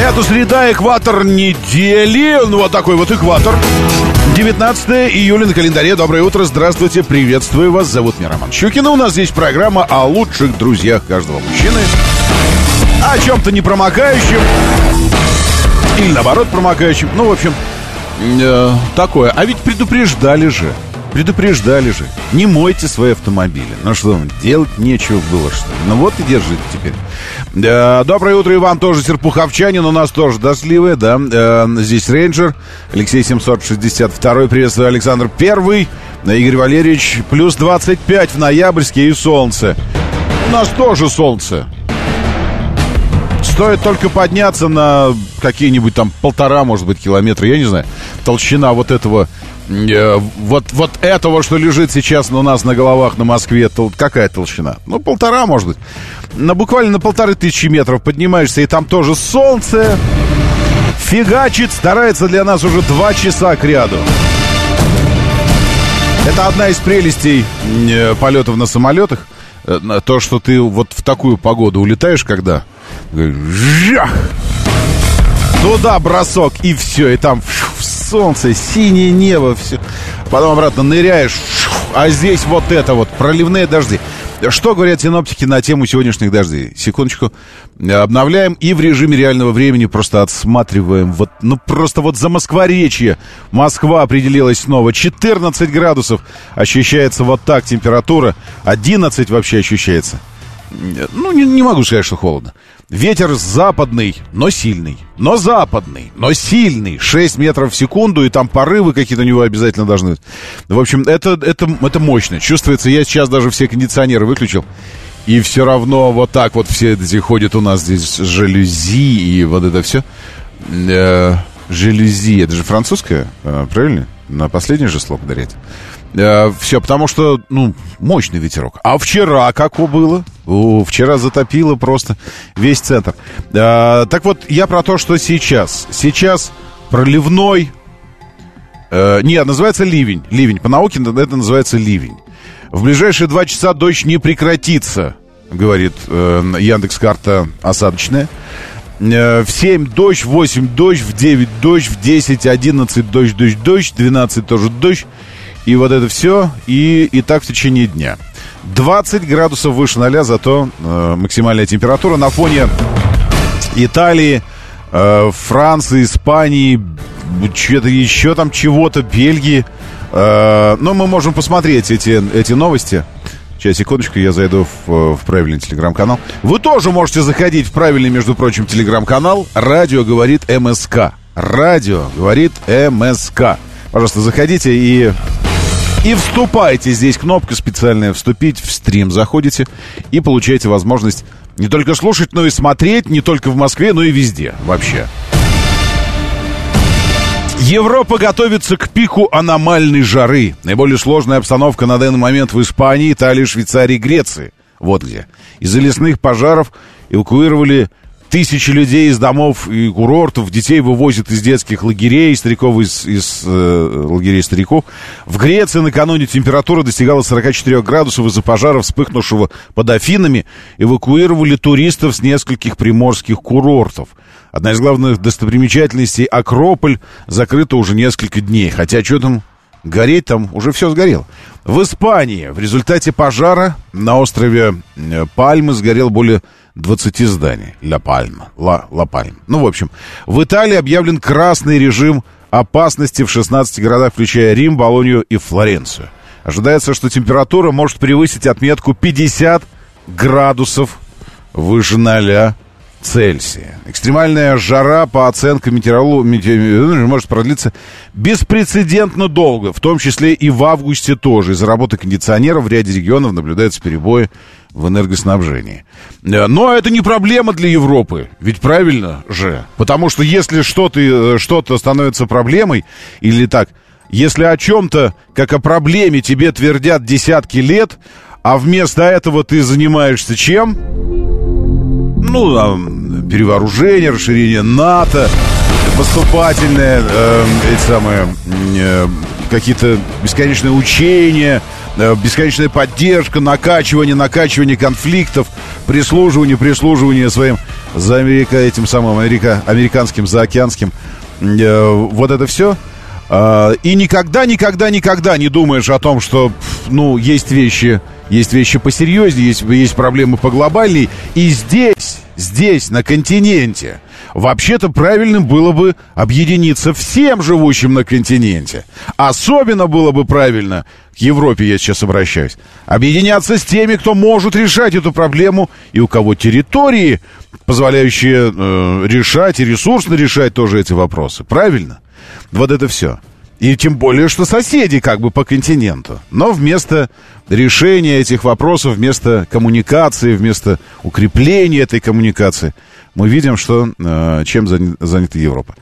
Это среда, экватор недели. Ну, вот такой вот экватор. 19 июля на календаре. Доброе утро, здравствуйте, приветствую вас. Зовут меня Роман Щукин. У нас здесь программа о лучших друзьях каждого мужчины. О чем-то непромокающем. Или наоборот промокающем. Ну, в общем, э, такое. А ведь предупреждали же. Предупреждали же. Не мойте свои автомобили. Ну что, делать нечего было, что ли? Ну вот и держите теперь. Э, доброе утро и вам тоже, Серпуховчанин. У нас тоже дождливое, да. Э, здесь рейнджер. Алексей 762. Приветствую, Александр Первый. Игорь Валерьевич. Плюс 25 в ноябрьске и солнце. У нас тоже солнце. Стоит только подняться на какие-нибудь там полтора, может быть, километра, я не знаю, толщина вот этого, э, вот, вот этого, что лежит сейчас у нас на головах на Москве, то какая толщина? Ну, полтора, может быть. На буквально на полторы тысячи метров поднимаешься, и там тоже солнце фигачит, старается для нас уже два часа к ряду. Это одна из прелестей э, полетов на самолетах. Э, То, что ты вот в такую погоду улетаешь, когда Жах! Туда бросок, и все, и там солнце, синее небо, все. Потом обратно ныряешь, а здесь вот это вот, проливные дожди. Что говорят синоптики на тему сегодняшних дождей? Секундочку. Обновляем и в режиме реального времени просто отсматриваем. Вот, ну, просто вот за Москворечье. Москва определилась снова. 14 градусов ощущается вот так температура. 11 вообще ощущается. Ну, не, не могу сказать, что холодно. Ветер западный, но сильный. Но западный, но сильный. 6 метров в секунду, и там порывы какие-то у него обязательно должны быть. В общем, это, это, это мощно. Чувствуется, я сейчас даже все кондиционеры выключил. И все равно вот так вот все эти ходят у нас здесь жалюзи и вот это все. Э, жалюзи, это же французское, э, правильно? На последнее же слово ударять. Э, все, потому что, ну, мощный ветерок. А вчера как было? О, вчера затопило просто весь центр. Э, так вот, я про то, что сейчас. Сейчас проливной... Э, нет, называется ливень. Ливень. По науке это называется ливень. В ближайшие два часа дождь не прекратится, говорит э, Яндекс-карта осадочная. Э, в 7 дождь, в 8 дождь, в 9 дождь, в 10, 11 дождь, дождь, дождь, 12 тоже дождь. И вот это все, и, и так в течение дня. 20 градусов выше ноля, зато э, максимальная температура на фоне Италии, э, Франции, Испании, что-то еще там чего-то, Бельгии. Э, но мы можем посмотреть эти, эти новости. Сейчас, секундочку, я зайду в, в правильный телеграм-канал. Вы тоже можете заходить в правильный, между прочим, телеграм-канал. Радио говорит МСК. Радио говорит МСК. Пожалуйста, заходите и и вступайте. Здесь кнопка специальная «Вступить в стрим». Заходите и получаете возможность не только слушать, но и смотреть, не только в Москве, но и везде вообще. Европа готовится к пику аномальной жары. Наиболее сложная обстановка на данный момент в Испании, Италии, Швейцарии, Греции. Вот где. Из-за лесных пожаров эвакуировали тысячи людей из домов и курортов, детей вывозят из детских лагерей, стариков из, из э, лагерей стариков. В Греции накануне температура достигала 44 градусов из-за пожара, вспыхнувшего под Афинами. Эвакуировали туристов с нескольких приморских курортов. Одна из главных достопримечательностей Акрополь закрыта уже несколько дней. Хотя что там гореть, там уже все сгорело. В Испании в результате пожара на острове э, Пальмы сгорел более 20 зданий. Ла Пальма. Ла, Ла Пальма. Ну, в общем, в Италии объявлен красный режим опасности в 16 городах, включая Рим, Болонью и Флоренцию. Ожидается, что температура может превысить отметку 50 градусов выше ноля Цельсия. Экстремальная жара, по оценкам метеорологов, может продлиться беспрецедентно долго, в том числе и в августе тоже. Из-за работы кондиционеров в ряде регионов наблюдаются перебои в энергоснабжении. Э, но это не проблема для Европы, ведь правильно же. Потому что если что-то э, что становится проблемой, или так, если о чем-то, как о проблеме, тебе твердят десятки лет, а вместо этого ты занимаешься чем? ну, перевооружение, расширение НАТО, поступательные, э, эти самые, э, какие-то бесконечные учения, бесконечная поддержка, накачивание, накачивание конфликтов, прислуживание, прислуживание своим за Америка, этим самым америка, американским, заокеанским. Э, вот это все. Э, и никогда, никогда, никогда не думаешь о том, что, ну, есть вещи, есть вещи посерьезнее, есть, есть проблемы поглобальней. И здесь, здесь, на континенте, вообще-то правильным было бы объединиться всем живущим на континенте. Особенно было бы правильно, к Европе я сейчас обращаюсь, объединяться с теми, кто может решать эту проблему и у кого территории, позволяющие э, решать и ресурсно решать тоже эти вопросы. Правильно? Вот это все. И тем более, что соседи как бы по континенту. Но вместо решения этих вопросов, вместо коммуникации, вместо укрепления этой коммуникации, мы видим, что э, чем занята Европа.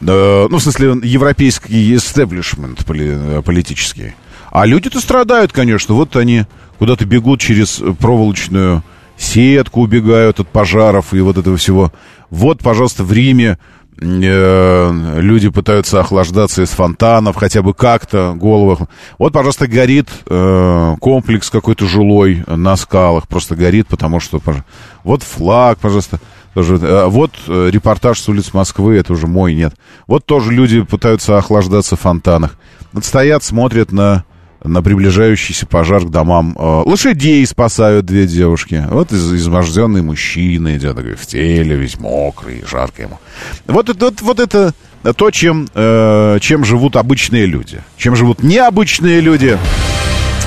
Э, ну, в смысле, европейский истеблишмент поли, политический. А люди-то страдают, конечно. Вот они куда-то бегут через проволочную сетку, убегают от пожаров и вот этого всего. Вот, пожалуйста, в Риме Э, люди пытаются охлаждаться из фонтанов, хотя бы как-то головах. Вот, пожалуйста, горит э, комплекс какой-то жилой на скалах, просто горит, потому что... Вот флаг, пожалуйста. Э, вот э, репортаж с улиц Москвы, это уже мой, нет. Вот тоже люди пытаются охлаждаться в фонтанах. Стоят, смотрят на на приближающийся пожар к домам. Э, лошадей спасают две девушки. Вот из изможденный мужчина идет такой в теле, весь мокрый, жарко ему. Вот это, вот, вот это то, чем, чем живут обычные люди. Чем живут необычные люди.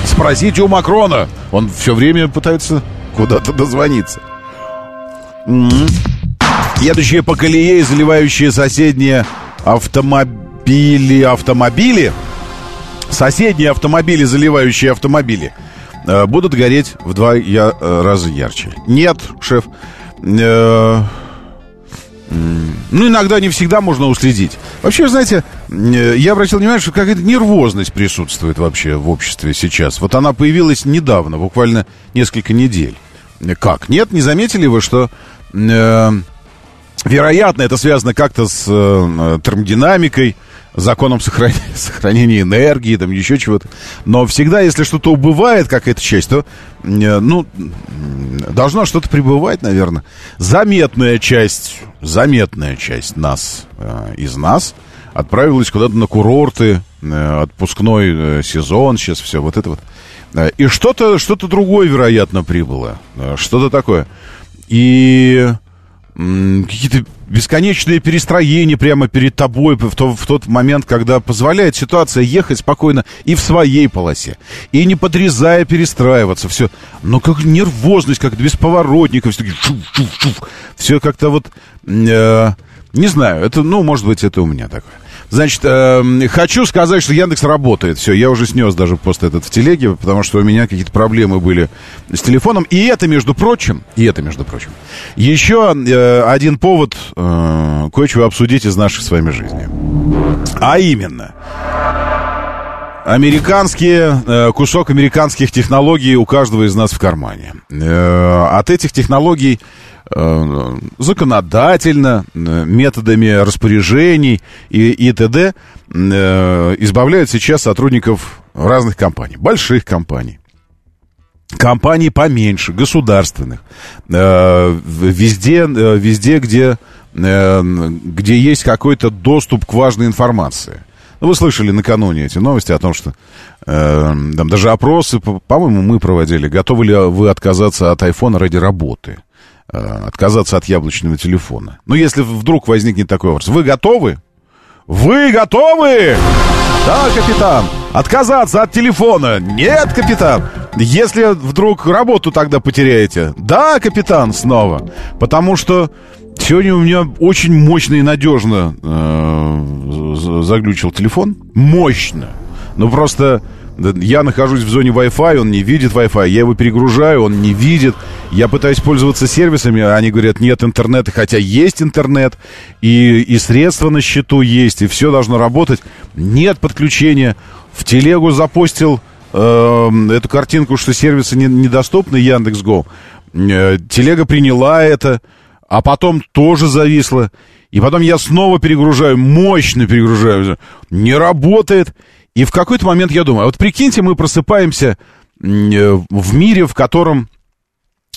Спросите у Макрона. Он все время пытается куда-то дозвониться. Mm-hmm. Едущие по колее, заливающие соседние автомобили, автомобили соседние автомобили, заливающие автомобили, э, будут гореть в два я, э, раза ярче. Нет, шеф. Э, ну, иногда не всегда можно уследить. Вообще, знаете, я обратил внимание, что какая-то нервозность присутствует вообще в обществе сейчас. Вот она появилась недавно, буквально несколько недель. Как? Нет, не заметили вы, что... Э, вероятно, это связано как-то с э, термодинамикой, законом сохранения, сохранения энергии, там еще чего-то. Но всегда, если что-то убывает, какая-то часть, то, э, ну, должно что-то прибывать, наверное. Заметная часть, заметная часть нас, из нас, отправилась куда-то на курорты, отпускной сезон, сейчас все вот это вот. И что-то, что-то другое, вероятно, прибыло. Что-то такое. И какие-то бесконечные перестроения прямо перед тобой в, то, в тот момент, когда позволяет ситуация ехать спокойно и в своей полосе, и не подрезая перестраиваться, все. Но как нервозность, как без поворотников, все, как-то вот, э, не знаю, это, ну, может быть, это у меня такое. Значит, э, хочу сказать, что Яндекс работает. Все, я уже снес даже пост этот в телеге, потому что у меня какие-то проблемы были с телефоном. И это, между прочим, и это, между прочим, еще э, один повод э, кое-чего обсудить из нашей с вами жизни. А именно, американские, э, кусок американских технологий у каждого из нас в кармане. Э, от этих технологий законодательно, э, методами распоряжений и, и т.д. Э, избавляют сейчас сотрудников разных компаний, больших компаний. Компаний поменьше, государственных. Везде, везде где, где есть какой-то доступ к важной информации. Ну, вы слышали накануне эти новости о том, что э, там даже опросы, по-моему, мы проводили. Готовы ли вы отказаться от айфона ради работы? Э, отказаться от яблочного телефона. Но если вдруг возникнет такой вопрос, вы готовы? Вы готовы? Да, капитан. Отказаться от телефона? Нет, капитан. Если вдруг работу тогда потеряете? Да, капитан, снова. Потому что Сегодня у меня очень мощно и надежно э, заглючил телефон. Мощно. Ну просто я нахожусь в зоне Wi-Fi, он не видит Wi-Fi, я его перегружаю, он не видит. Я пытаюсь пользоваться сервисами, а они говорят, нет интернета, хотя есть интернет, и, и средства на счету есть, и все должно работать. Нет подключения. В телегу запостил э, эту картинку, что сервисы не, недоступны, Яндекс.Го. Э, телега приняла это, а потом тоже зависла. И потом я снова перегружаю, мощно перегружаю. Не работает. И в какой-то момент я думаю, вот прикиньте, мы просыпаемся э, в мире, в котором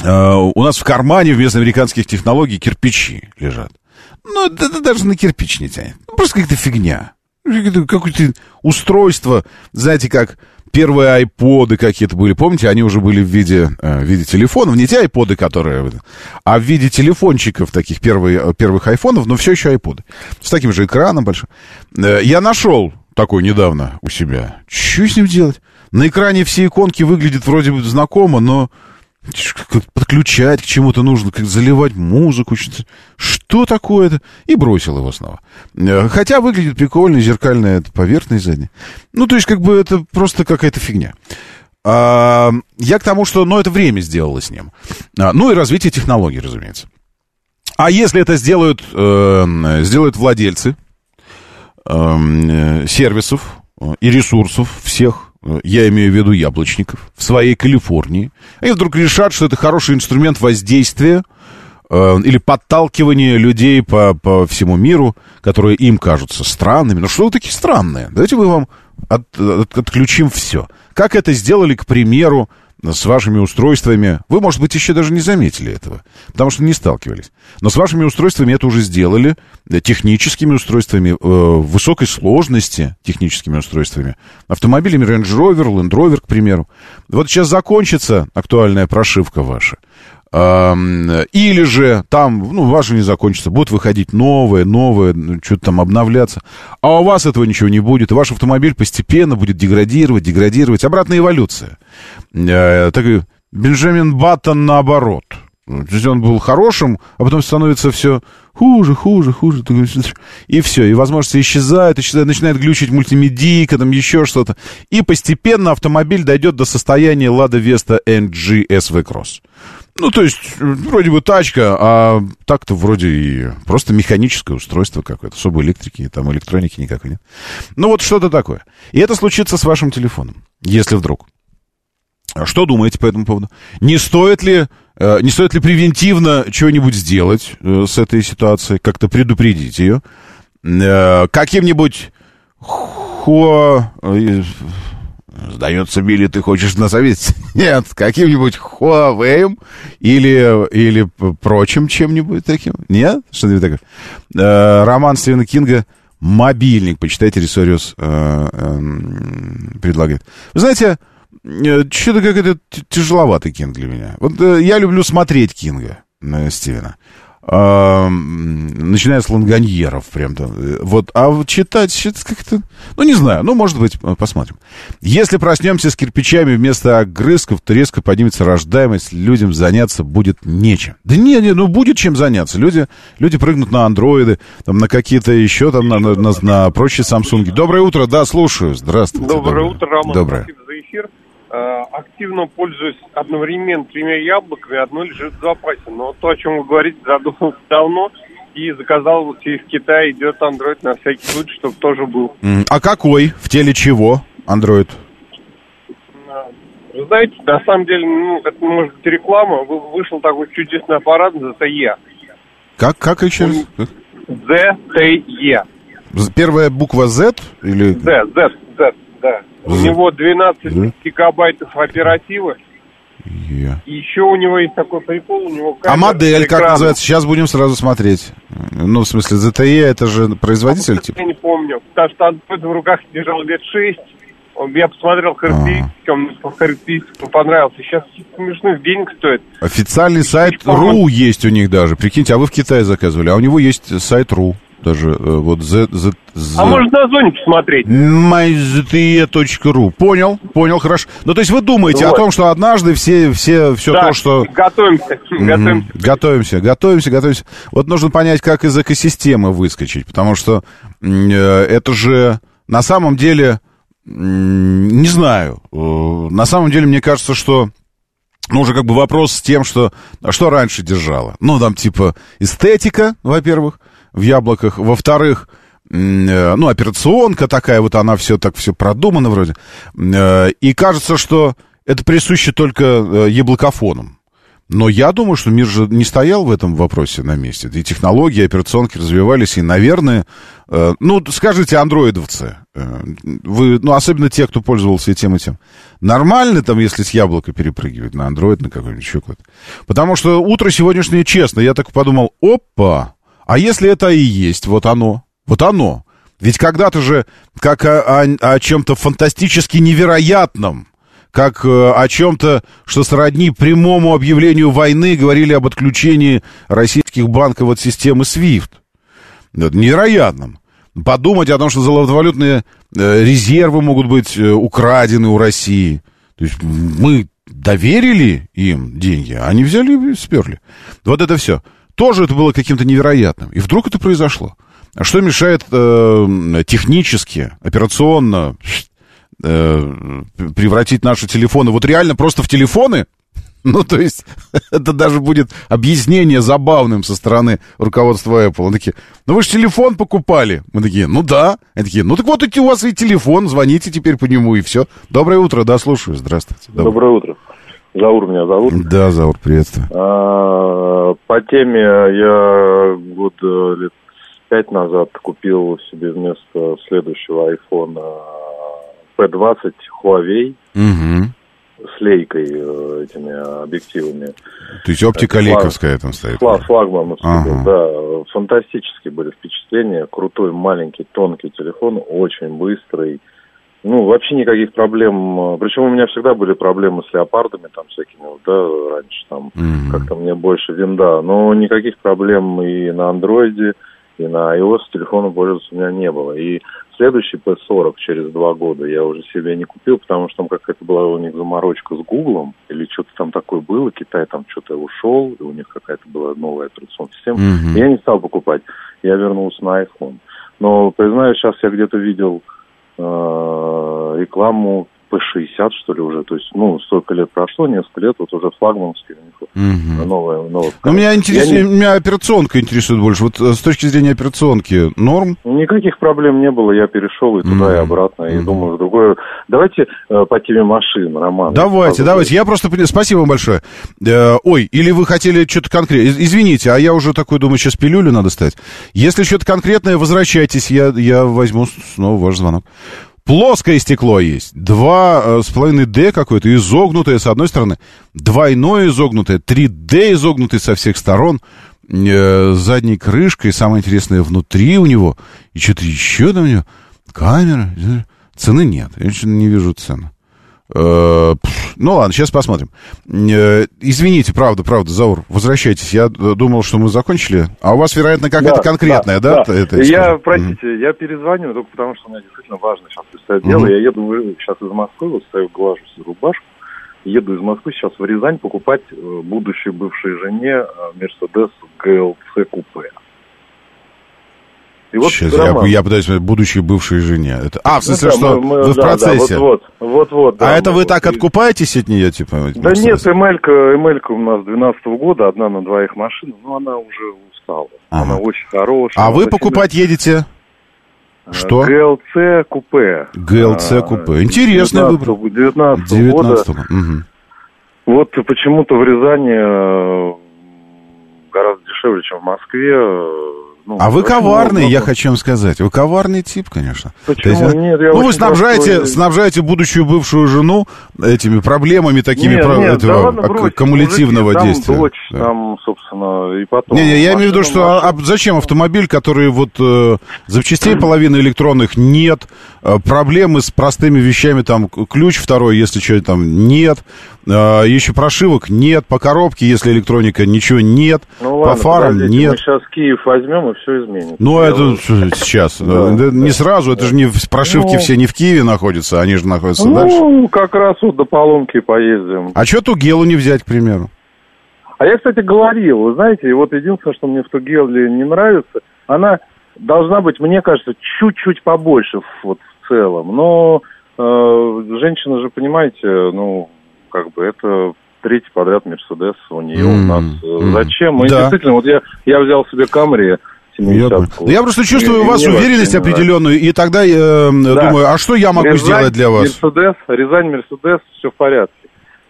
э, у нас в кармане вместо американских технологий кирпичи лежат. Ну, это, это даже на кирпич не тянет. Ну, просто какая-то фигня. Какое-то устройство, знаете, как первые айподы какие-то были, помните, они уже были в виде, э, в виде телефонов, не те айподы, которые, а в виде телефончиков таких первые, первых айфонов, но все еще айподы. С таким же экраном большим. Я нашел такой недавно у себя. Что с ним делать? На экране все иконки выглядят вроде бы знакомо, но подключать к чему-то нужно, как заливать музыку. Что такое-то? И бросил его снова. Э, хотя выглядит прикольно, зеркальная поверхность задняя. Ну, то есть, как бы это просто какая-то фигня. А, я к тому, что, ну, это время сделало с ним. А, ну, и развитие технологий, разумеется. А если это сделают, э, сделают владельцы э, сервисов э, и ресурсов всех, э, я имею в виду яблочников, в своей Калифорнии, они вдруг решат, что это хороший инструмент воздействия или подталкивания людей по, по всему миру, которые им кажутся странными. Ну что вы такие странные? Давайте мы вам от, от, отключим все. Как это сделали, к примеру, с вашими устройствами. Вы, может быть, еще даже не заметили этого, потому что не сталкивались. Но с вашими устройствами это уже сделали, техническими устройствами, э, высокой сложности техническими устройствами. Автомобилями Range Rover, Land Rover, к примеру. Вот сейчас закончится актуальная прошивка ваша. Или же там, ну, ваши не закончится, будут выходить новые, новые, ну, что-то там обновляться. А у вас этого ничего не будет, и ваш автомобиль постепенно будет деградировать, деградировать. Обратная эволюция. Э, такой Бенджамин Баттон наоборот. То есть он был хорошим, а потом становится все хуже, хуже, хуже. И все, и возможности исчезают, исчезают, начинает глючить мультимедийка, там еще что-то. И постепенно автомобиль дойдет до состояния Lada Vesta NG SV Cross. Ну, то есть, вроде бы тачка, а так-то вроде и просто механическое устройство какое-то. Особой электрики, там электроники никакой нет. Ну, вот что-то такое. И это случится с вашим телефоном, если вдруг. А что думаете по этому поводу? Не стоит ли, э, не стоит ли превентивно чего-нибудь сделать э, с этой ситуацией, как-то предупредить ее? Э, каким-нибудь хо... Сдается, Билли, ты хочешь назовить? Нет, каким-нибудь Huawei или, или прочим чем-нибудь таким? Нет? Что-нибудь такое? Э, роман Стивена Кинга «Мобильник». Почитайте, Рисориус э, э, предлагает. Вы знаете, э, что-то как-то тяжеловатый Кинг для меня. Вот я люблю смотреть Кинга, Стивена начиная с ланганьеров прям там. Вот, а читать, читать как-то, ну, не знаю, ну, может быть, посмотрим. Если проснемся с кирпичами вместо огрызков, то резко поднимется рождаемость, людям заняться будет нечем. Да не, не, ну, будет чем заняться. Люди, люди прыгнут на андроиды, там, на какие-то еще, там, на, на, на, на прочие Самсунги. Доброе утро, да, слушаю, здравствуйте. Доброе, доброе. утро, Роман. Доброе. Спасибо за эфир. Э, активно пользуюсь одновременно тремя яблоками, одно лежит в запасе. Но то, о чем вы говорите, задумался давно и заказал вот в Китае идет Android на всякий случай, чтобы тоже был. А какой? В теле чего Android? Вы знаете, на самом деле, ну, это может быть реклама. Вышел такой чудесный аппарат ZTE. Как, как еще раз? ZTE. Первая буква Z или... Z, Z, Z, да. У него 12 да? гигабайтов оперативы. Yeah. И еще у него есть такой прикол, у него А модель как называется? Сейчас будем сразу смотреть. Ну, в смысле, ZTE это же производитель? А, типа? Я не помню, потому что Android в руках держал лет 6. Я посмотрел характеристики, а. он по характеристикам понравился. Сейчас смешных денег стоит. Официальный сайт РУ есть у них даже. Прикиньте, а вы в Китае заказывали, а у него есть сайт РУ. Даже э, вот Z, Z, Z... А может на зоне посмотреть? myzte.ru. Понял, понял, хорошо. Ну, то есть вы думаете вот. о том, что однажды все, все, все да, то, что... готовимся, mm-hmm. готовимся. Готовимся, готовимся, готовимся. Вот нужно понять, как из экосистемы выскочить, потому что э, это же на самом деле, э, не знаю, э, на самом деле мне кажется, что ну, уже как бы вопрос с тем, что, а что раньше держало? Ну, там, типа, эстетика, во-первых, в яблоках. Во-вторых, э, ну, операционка такая, вот она все так все продумано вроде. Э, и кажется, что это присуще только э, яблокофонам. Но я думаю, что мир же не стоял в этом вопросе на месте. И технологии, и операционки развивались, и, наверное, э, ну, скажите, андроидовцы, э, вы, ну, особенно те, кто пользовался и тем, и тем, нормально там, если с яблока перепрыгивать на андроид, на какой-нибудь еще какой-то? Потому что утро сегодняшнее, честно, я так подумал, опа, а если это и есть, вот оно, вот оно. Ведь когда-то же, как о, о, о чем-то фантастически невероятном, как э, о чем-то, что сродни прямому объявлению войны, говорили об отключении российских банков от системы SWIFT. Это невероятным. Подумать о том, что золотовалютные э, резервы могут быть э, украдены у России. То есть мы доверили им деньги, а они взяли и сперли. Вот это все. Тоже это было каким-то невероятным. И вдруг это произошло. А что мешает э, технически, операционно, э, превратить наши телефоны вот реально просто в телефоны, ну, то есть, это даже будет объяснение забавным со стороны руководства Apple. Они такие, ну вы же телефон покупали. Мы такие, ну да. Они такие, ну так вот у вас и телефон, звоните теперь по нему и все. Доброе утро, да, слушаю, здравствуйте. Доброе, Доброе утро. Заур меня зовут. Да, Заур, приветствую. А, по теме я год э, лет пять назад купил себе вместо следующего айфона P20 Huawei угу. с лейкой э, этими объективами. То есть оптика Это лейковская там стоит? Флаг, флагман, ага. да. Фантастические были впечатления. Крутой, маленький, тонкий телефон, очень быстрый. Ну, вообще никаких проблем. Причем у меня всегда были проблемы с леопардами там всякими, вот, да, раньше там mm как-то мне больше винда. Но никаких проблем и на андроиде, и на iOS телефоном пользоваться у меня не было. И следующий P40 через два года я уже себе не купил, потому что там какая-то была у них заморочка с Гуглом, или что-то там такое было, Китай там что-то ушел, и у них какая-то была новая операционная система. Mm-hmm. Я не стал покупать, я вернулся на iPhone. Но, признаюсь, сейчас я где-то видел э, рекламу P60, что ли, уже. То есть, ну, столько лет прошло, несколько лет, вот уже флагманский у них угу. новая, новая. Ну, меня, интересует, не... меня операционка интересует больше. Вот э, с точки зрения операционки норм? Никаких проблем не было, я перешел и туда, угу. и обратно, и угу. думаю, в другое. Давайте э, по теме машин, Роман. Давайте, давайте. Я просто... Спасибо вам большое. Э, ой, или вы хотели что-то конкретное? Извините, а я уже такой думаю, сейчас пилюлю надо стать. Если что-то конкретное, возвращайтесь, я, я возьму снова ваш звонок. Плоское стекло есть. Два э, с половиной D какое-то, изогнутое с одной стороны, двойное изогнутое, 3D изогнутое со всех сторон, э, задней крышкой, самое интересное, внутри у него, и что-то еще там у него, камера, цены нет, я не вижу цены. Э, ну ладно, сейчас посмотрим. Э, извините, правда, правда, Заур, возвращайтесь. Я думал, что мы закончили. А у вас, вероятно, какая-то да, конкретная, да? да? Это я, простите, mm я перезвоню, только потому что у меня действительно важно сейчас представить дело. mm Я еду сейчас из Москвы, вот стою, глажу рубашку. Еду из Москвы сейчас в Рязань покупать э, будущей бывшей жене Мерседес GLC купе. И вот Сейчас я, я пытаюсь будущей бывшей жене. Это, а, в смысле, ну, да, что мы, мы, вы да, в процессе? Да, вот, вот, вот, вот, да, а это вы так откупаетесь от нее, типа? Да нет, Эмелька, Эмелька у нас 12 -го года, одна на двоих машин, но она уже устала. Ага. Она очень хорошая. А вы покупать очень... едете? Э, что? ГЛЦ купе. ГЛЦ а, купе. Интересный 19, выбор. 19, 19 года. Угу. Вот почему-то в Рязани э, гораздо дешевле, чем в Москве ну, а вы коварный, много... я хочу вам сказать. Вы коварный тип, конечно. Почему? есть, нет, я ну, вы снабжаете, простой... снабжаете будущую бывшую жену этими проблемами, такими нет, про... нет, этого, да ладно, брось, кумулятивного мужики, действия. Там дочь, да. там, собственно, и потом... Не, не, я имею в виду, что а, а зачем автомобиль, который вот э, запчастей половины электронных нет, э, проблемы с простыми вещами, там, ключ второй, если что там нет, э, еще прошивок нет, по коробке, если электроника, ничего нет, Ну по ладно, фарам подождите, нет. Мы сейчас Киев возьмем и все изменится. Ну, это вот- сейчас. Да, Да, Не сразу, это же не прошивки Ну. все не в Киеве находятся, они же находятся дальше. Ну, как раз вот до поломки поездим. А что Тугелу не взять, к примеру? А я, кстати, говорил, вы знаете, и вот единственное, что мне в Тугеле не нравится, она должна быть, мне кажется, чуть-чуть побольше вот целом. Но э, женщина же, понимаете, ну, как бы это третий подряд Мерседес у нее, у М, нас. м. Зачем? Мы Да. действительно, вот я, я взял себе Камри Я, понял. 70 я просто чувствую у вас уверенность определенную, и тогда э, думаю, а что я могу Рязань, сделать для вас? Мерседес, Рязань, Мерседес, все в порядке.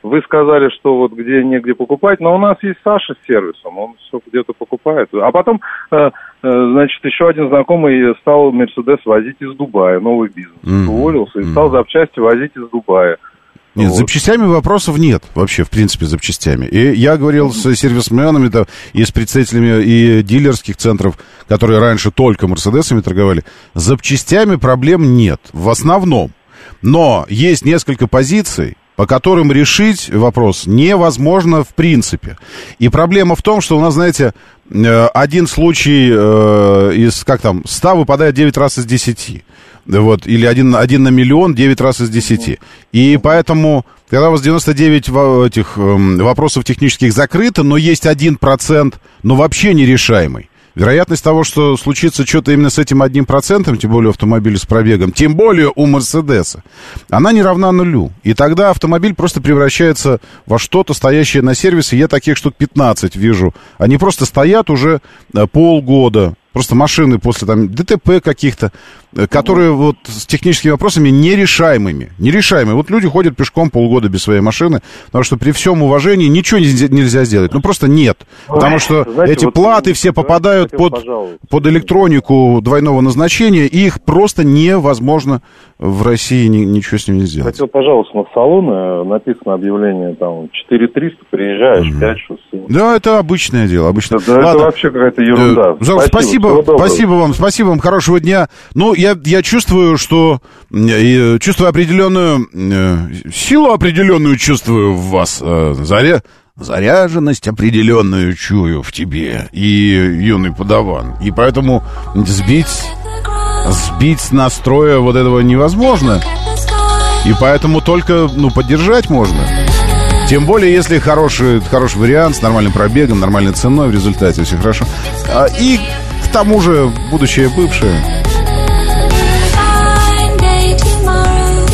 Вы сказали, что вот где негде покупать, но у нас есть Саша с сервисом, он все где-то покупает. А потом, э, э, значит, еще один знакомый стал Мерседес возить из Дубая, новый бизнес. Мгм. Уволился и стал запчасти возить из Дубая. Нет, Вот. запчастями вопросов нет вообще, в принципе, запчастями. И я говорил с сервисменами да, и с представителями и дилерских центров, которые раньше только Мерседесами торговали. С запчастями проблем нет, в основном. Но есть несколько позиций, по которым решить вопрос невозможно в принципе. И проблема в том, что у нас, знаете, э, один случай э, из, как там, 100 выпадает 9 раз из 10. Вот, или один, один на миллион 9 раз из 10. И поэтому, когда у вас 99 во- этих эм, вопросов технических закрыто, но есть 1%, но вообще нерешаемый. Вероятность того, что случится что-то именно с этим одним процентом, тем более автомобиль с пробегом, тем более у Мерседеса, она не равна нулю. И тогда автомобиль просто превращается во что-то, стоящее на сервисе. Я таких штук 15 вижу. Они просто стоят уже э, полгода. Просто машины после там ДТП каких-то, которые вот с техническими вопросами нерешаемыми. Нерешаемые. Вот люди ходят пешком полгода без своей машины, потому что при всем уважении ничего нельзя, нельзя сделать. Ну просто нет. Потому что Знаете, эти вот, платы все попадают хотел под, под электронику двойного назначения, и их просто невозможно в России ни- ничего с ними сделать. Хотел, пожалуйста, на салоны, написано объявление, там, 4300, приезжаешь, 5 шоссе. Да, это обычное дело, обычно. Да, это вообще какая-то ерунда. Э, спасибо, доброго. спасибо вам, спасибо вам, хорошего дня. Ну, я, я чувствую, что э, чувствую определенную э, силу определенную чувствую в вас, э, заря, заряженность определенную чую в тебе и юный подаван. И поэтому сбить, сбить с настроя вот этого невозможно. И поэтому только, ну, поддержать можно. Тем более, если хороший, хороший вариант с нормальным пробегом, нормальной ценой, в результате все хорошо. А, и к тому же, будущее бывшее.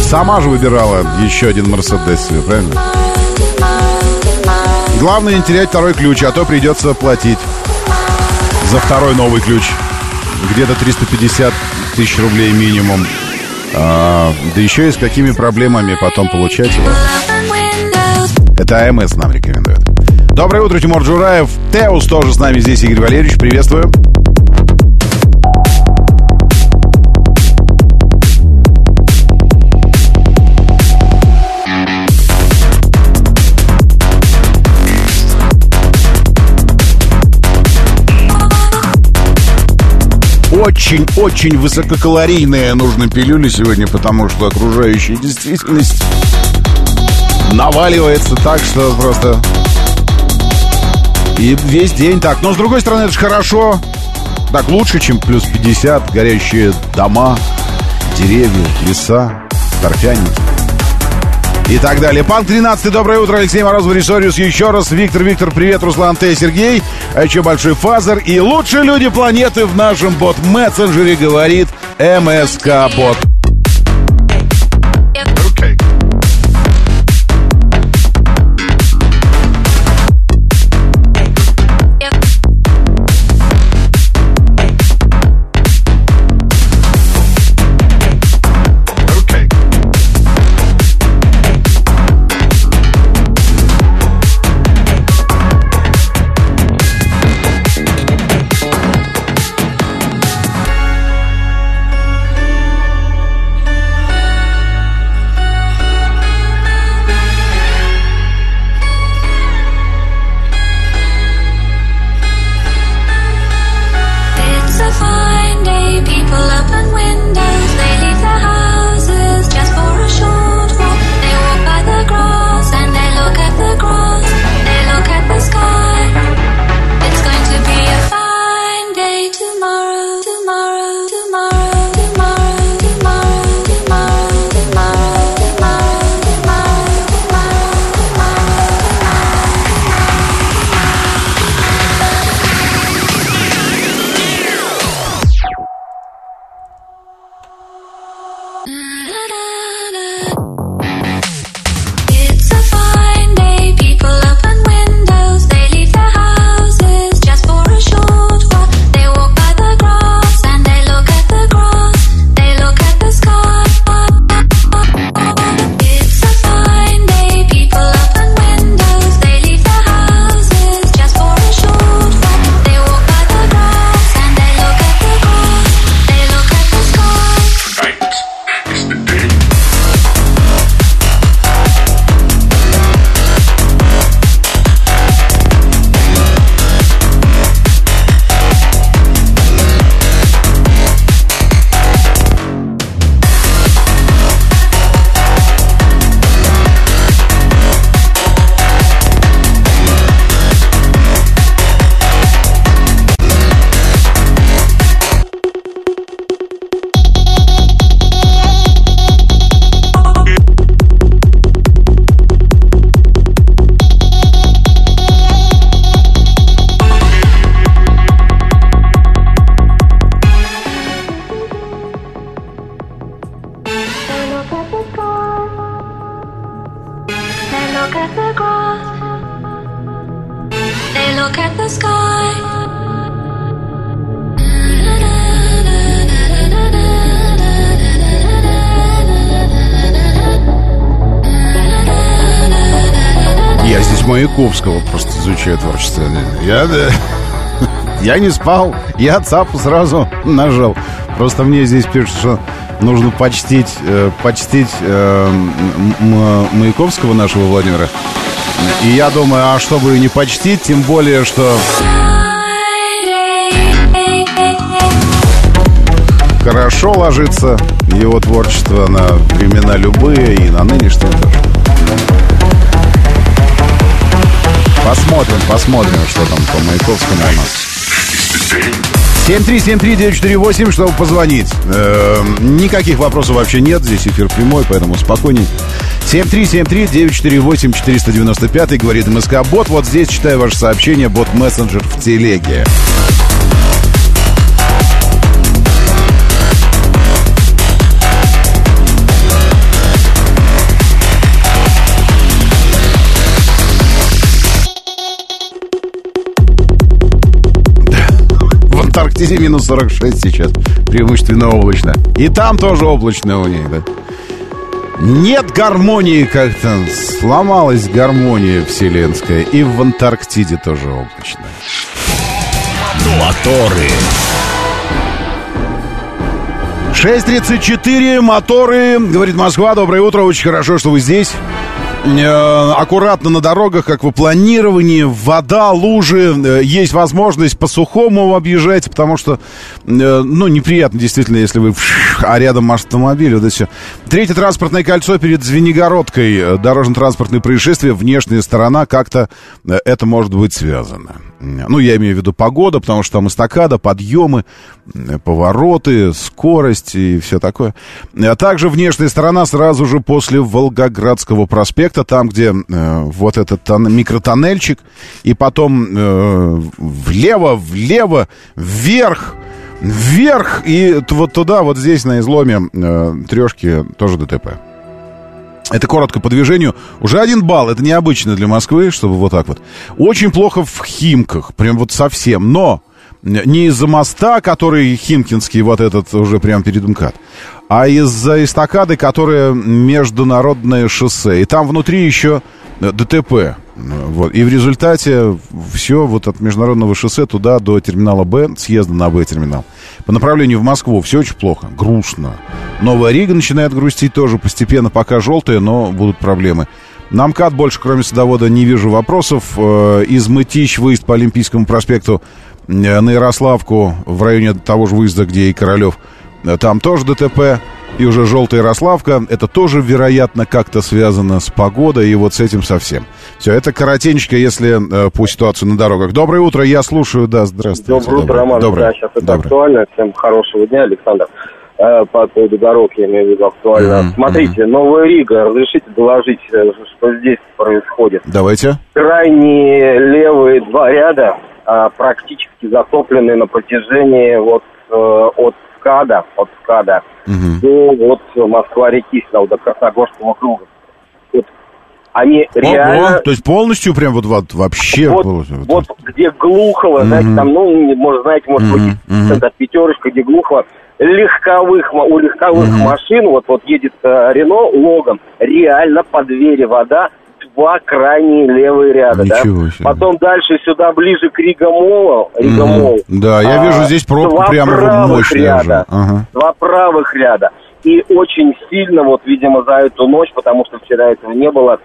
Сама же выбирала еще один Мерседес себе, правильно? Главное не терять второй ключ, а то придется платить за второй новый ключ. Где-то 350 тысяч рублей минимум. А, да еще и с какими проблемами потом получать его. Это АМС нам рекомендует. Доброе утро, Тимур Джураев. Теус тоже с нами здесь, Игорь Валерьевич. Приветствую. Очень-очень высококалорийные нужны пилюли сегодня, потому что окружающая действительность наваливается так, что просто... И весь день так. Но, с другой стороны, это же хорошо. Так лучше, чем плюс 50, горящие дома, деревья, леса, торфяники и так далее. Панк 13, доброе утро, Алексей Морозов, Ресориус, еще раз. Виктор, Виктор, привет, Руслан Т. Сергей, а еще Большой Фазер и лучшие люди планеты в нашем бот-мессенджере, говорит МСК-бот. Я не спал, я цапу сразу нажал. Просто мне здесь пишут, что нужно почтить, э, почтить э, Маяковского нашего Владимира. И я думаю, а чтобы не почтить, тем более, что... Хорошо ложится его творчество на времена любые и на нынешние тоже. Посмотрим, посмотрим, что там по Маяковскому у нас. 7373948, чтобы позвонить. Э, никаких вопросов вообще нет. Здесь эфир прямой, поэтому спокойней. 7373948-495, говорит МСК Бот. Вот здесь читаю ваше сообщение, бот мессенджер в телеге. Антарктиде минус 46 сейчас. Преимущественно облачно. И там тоже облачно у них, да. Нет гармонии как-то. Сломалась гармония вселенская. И в Антарктиде тоже облачно. Моторы. 6.34, моторы, говорит Москва, доброе утро, очень хорошо, что вы здесь. Э, аккуратно на дорогах, как в планировании, вода, лужи, э, есть возможность по сухому объезжать, потому что, э, ну, неприятно действительно, если вы, а рядом автомобиль, вот это все. Третье транспортное кольцо перед Звенигородкой, дорожно-транспортное происшествие, внешняя сторона, как-то это может быть связано. Ну, я имею в виду погода, потому что там эстакада, подъемы, повороты, скорость и все такое. А также внешняя сторона сразу же после Волгоградского проспекта, там, где э, вот этот тон, микротоннельчик, и потом э, влево, влево, вверх, вверх, и вот туда, вот здесь на изломе э, трешки тоже ДТП. Это коротко по движению. Уже один балл. Это необычно для Москвы, чтобы вот так вот. Очень плохо в Химках. Прям вот совсем. Но не из-за моста, который Химкинский, вот этот уже прям перед МКАД, а из-за эстакады, которая международное шоссе. И там внутри еще ДТП. Вот. И в результате все вот от международного шоссе туда до терминала Б, съезда на Б-терминал. По направлению в Москву все очень плохо, грустно. Новая Рига начинает грустить тоже постепенно, пока желтая, но будут проблемы. На МКАД больше, кроме садовода, не вижу вопросов. Э, из Мытищ выезд по Олимпийскому проспекту э, на Ярославку в районе того же выезда, где и Королев. Э, там тоже ДТП. И уже желтая Ярославка, это тоже, вероятно, как-то связано с погодой и вот с этим совсем. Все, это коротенько, если э, по ситуации на дорогах. Доброе утро, я слушаю, да, здравствуйте. Доброе утро, Роман. Доброе. Да, сейчас это Доброе. актуально. Всем хорошего дня, Александр. Э, по поводу дорог, я имею в виду актуально. Мгм, Смотрите, Новая Рига, разрешите доложить, э, что здесь происходит. Давайте. Крайние левые два ряда а, практически затоплены на протяжении вот э, от СКАДа, от СКАДа Мгм. до вот Москва-реки, до Красногорского круга. Вот они реально... Ого, то есть полностью прям вот, вот вообще... Вот, вот вот где глухого, знаете, там, ну, может, знаете, может Мгм, быть, это пятерочка, где глухого. Легковых, у легковых Мгм. машин, вот, вот едет э, Рено, Логан, реально по двери вода, два крайние левые ряда, Ничего да. себе. Потом дальше сюда ближе к Ригамолу, Ригамол. Мгм. Да, я А, вижу здесь пробку два прямо правых мощная ряда. Ага. Два правых ряда. И очень сильно, вот, видимо, за эту ночь, потому что вчера этого не было,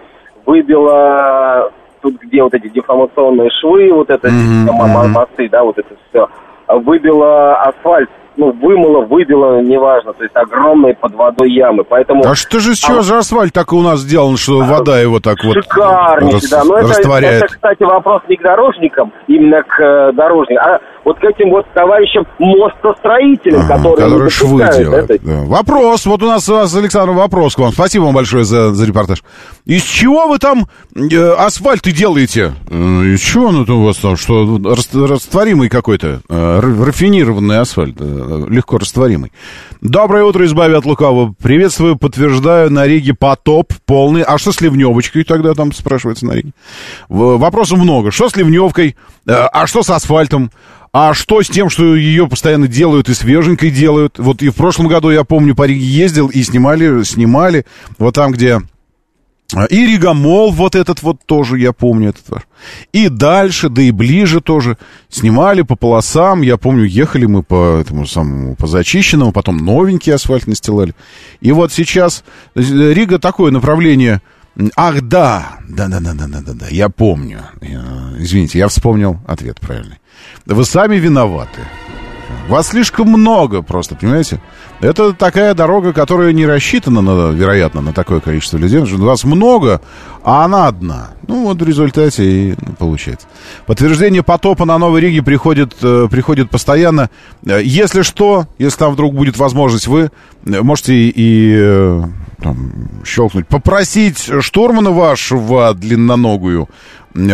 выбило тут, где вот эти деформационные швы, вот это мгм. мосты, да, вот это все, выбило асфальт, ну, вымыло, выбило, неважно, то есть огромные под водой ямы, поэтому... А что же, что за асфальт так у нас сделан, что вода его так вот Шикарнейший, рас- да. Но это, растворяет? это, кстати, вопрос не к дорожникам, именно к э, дорожникам, а вот к этим вот товарищам мостостроителям, Ага, которые, которые швы делают. это. да. Вопрос. Вот у нас, у нас, Александр, вопрос к вам. Спасибо вам большое за, за репортаж. Из чего вы там э, асфальты делаете? Э, из чего он это у вас там? Что рас- растворимый какой-то? э, рафинированный асфальт. э, легко растворимый. Доброе утро, избави от лукавого. Приветствую, подтверждаю, на Риге потоп полный. А что с ливневочкой тогда там спрашивается на Риге? Вопросов много. Что с ливневкой? Э, а что с асфальтом? А что с тем, что ее постоянно делают и свеженькой делают? Вот и в прошлом году, я помню, по Риге ездил и снимали, снимали вот там, где И Ригамол вот этот вот тоже, я помню этот ваш. И дальше, да и ближе тоже. Снимали по полосам. Я помню, ехали мы по этому самому, по зачищенному, потом новенький асфальт настилали. И вот сейчас Рига такое направление... Ах, да, да-да-да-да-да-да, я помню. Извините, я вспомнил ответ правильный. Вы сами виноваты. Вас слишком много просто, понимаете? Это такая дорога, которая не рассчитана, на, вероятно, на такое количество людей. Потому что вас много, а она одна. Ну, вот в результате и ну, получается. Подтверждение потопа на Новой Риге приходит, э, приходит постоянно. Э, если что, если там вдруг будет возможность, вы можете и, и э, там, щелкнуть. Попросить штурмана вашего длинноногую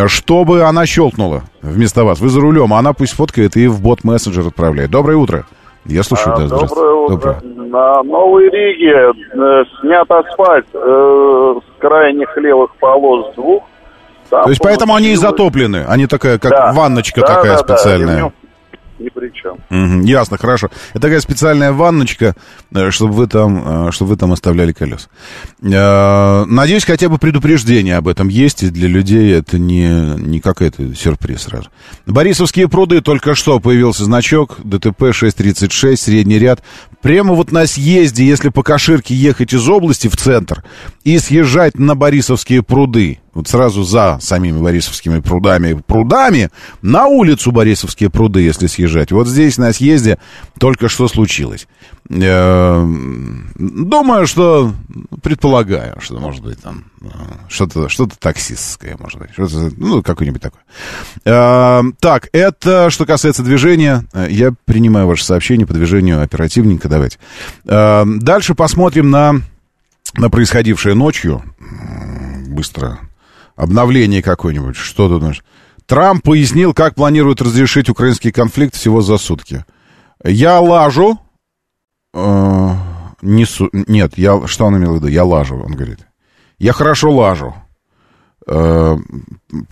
чтобы она щелкнула вместо вас. Вы за рулем, а она пусть фоткает и в бот мессенджер отправляет. Доброе утро. Я слушаю, а, да, Доброе утро. Доброе. На Новой Риге э, снят асфальт э, с крайних левых полос двух. Там То есть поэтому они и затоплены, они такая, как да. ванночка да, такая да, специальная. Да ни при чем. Угу, ясно, хорошо. Это такая специальная ванночка, э, чтобы вы там, э, чтобы вы там оставляли колес. Э, надеюсь, хотя бы предупреждение об этом есть, и для людей это не, не какой-то сюрприз сразу. Борисовские пруды, только что появился значок, ДТП 636, средний ряд. Прямо вот на съезде, если по Каширке ехать из области в центр и съезжать на Борисовские пруды, вот сразу за самими Борисовскими прудами, прудами, на улицу Борисовские пруды, если съезжать. Вот здесь на съезде только что случилось. Э, думаю, что, предполагаю, что, может быть, там э, что-то что таксистское, может быть, что-то, ну, какое-нибудь такое. Э, так, это что касается движения. Я принимаю ваше сообщение по движению оперативненько, давайте. Дальше посмотрим на, на происходившее ночью. Быстро обновление какое-нибудь. Что ты думаешь? Трамп пояснил, как планирует разрешить украинский конфликт всего за сутки. Я лажу. Э, несу, нет, я, что он имел в виду? Я лажу, он говорит. Я хорошо лажу. Э,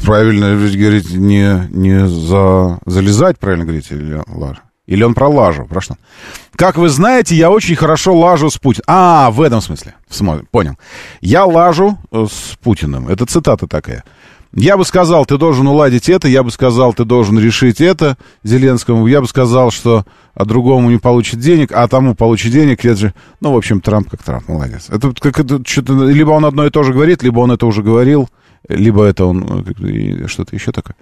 правильно говорить, не, не за, залезать, правильно говорить, или лажу? Или он про лажу? Про что? Как вы знаете, я очень хорошо лажу с Путиным. А, в этом смысле. Понял. Я лажу э, с Путиным. Это цитата такая. Я бы сказал, ты должен уладить это, я бы сказал, ты должен решить это Зеленскому, я бы сказал, что а другому не получит денег, а тому получит денег, это же, ну, в общем, Трамп как Трамп, молодец. Это как это что-то, либо он одно и то же говорит, либо он это уже говорил, либо это он э, что-то еще такое.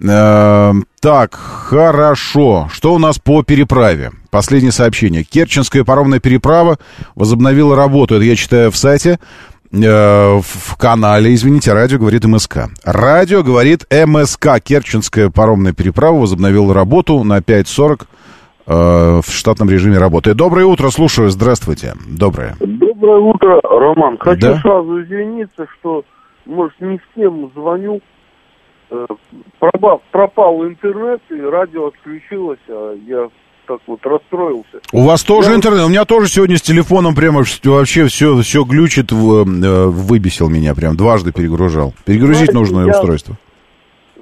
Э, так, хорошо. Что у нас по переправе? Последнее сообщение. Керченская паромная переправа возобновила работу. Это я читаю в сайте. Э, в канале, извините, радио говорит МСК. Радио говорит МСК. Керченская паромная переправа возобновила работу на 5.40 э, в штатном режиме работы. Доброе утро, слушаю. Здравствуйте. Доброе. Доброе утро, Роман. Хочу да? сразу извиниться, что, может, не всем звоню. Э, пропал, пропал интернет, и радио отключилось, а я так вот расстроился. У вас тоже я... интернет? У меня тоже сегодня с телефоном прямо вообще все, все глючит, э, выбесил меня прям, дважды перегружал. Перегрузить знаете, нужное я, устройство.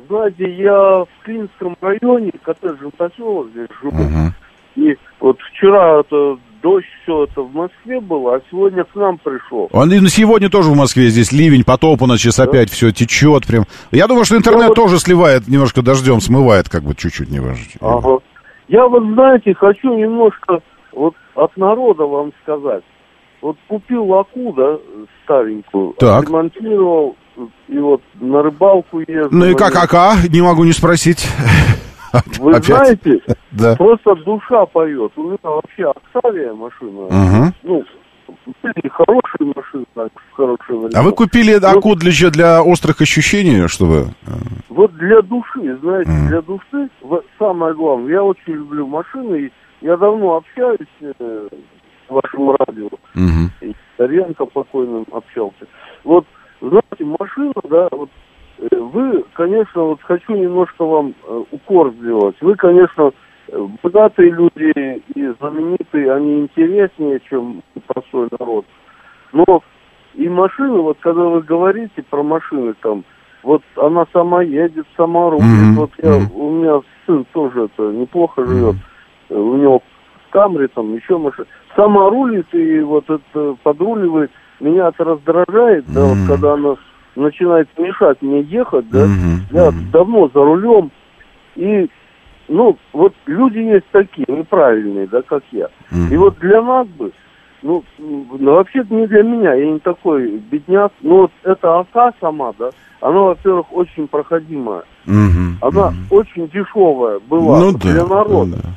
Знаете, я в Клинском районе, коттеджный поселок здесь живу, угу. и вот вчера это дождь, все это в Москве было, а сегодня к нам пришел. Он и сегодня тоже в Москве здесь ливень, потоп у нас сейчас да? опять все течет прям. Я думаю, что интернет вот... тоже сливает немножко дождем, смывает как бы чуть-чуть, неважно. Ага. Я вот, знаете, хочу немножко вот от народа вам сказать. Вот купил аку, да, старенькую, так. ремонтировал, и вот на рыбалку ездил. Ну и как ака? Не могу не спросить. Вы Опять? знаете, да. просто душа поет. У меня вообще Оксавия машина. Угу. Ну, были хорошие машины, так, хорошие времена. А вы купили Аку для, для острых ощущений, чтобы... Вот для души, знаете, mm. для души, самое главное, я очень люблю машины, и я давно общаюсь э, с вашим радио, mm-hmm. и Таренко покойным общался. Вот, знаете, машина, да, вот вы, конечно, вот хочу немножко вам э, укор сделать. Вы, конечно, э, богатые люди и знаменитые, они интереснее, чем простой народ. Но и машины, вот когда вы говорите про машины там, вот она сама едет, сама рулит. Mm-hmm. Вот я, mm-hmm. у меня сын тоже это неплохо живет. Mm-hmm. У него в Камре там еще машина. Сама рулит и вот это подруливает. меня это раздражает, да, вот когда оно начинает мешать мне ехать, да, я давно за рулем, и, ну, вот люди есть такие, неправильные, да, как я. И вот для нас бы, ну, ну вообще не для меня, я не такой бедняк, но вот эта АК сама, да, она, во-первых, очень проходимая. Угу, она угу. очень дешевая была ну, для да, народа. Да.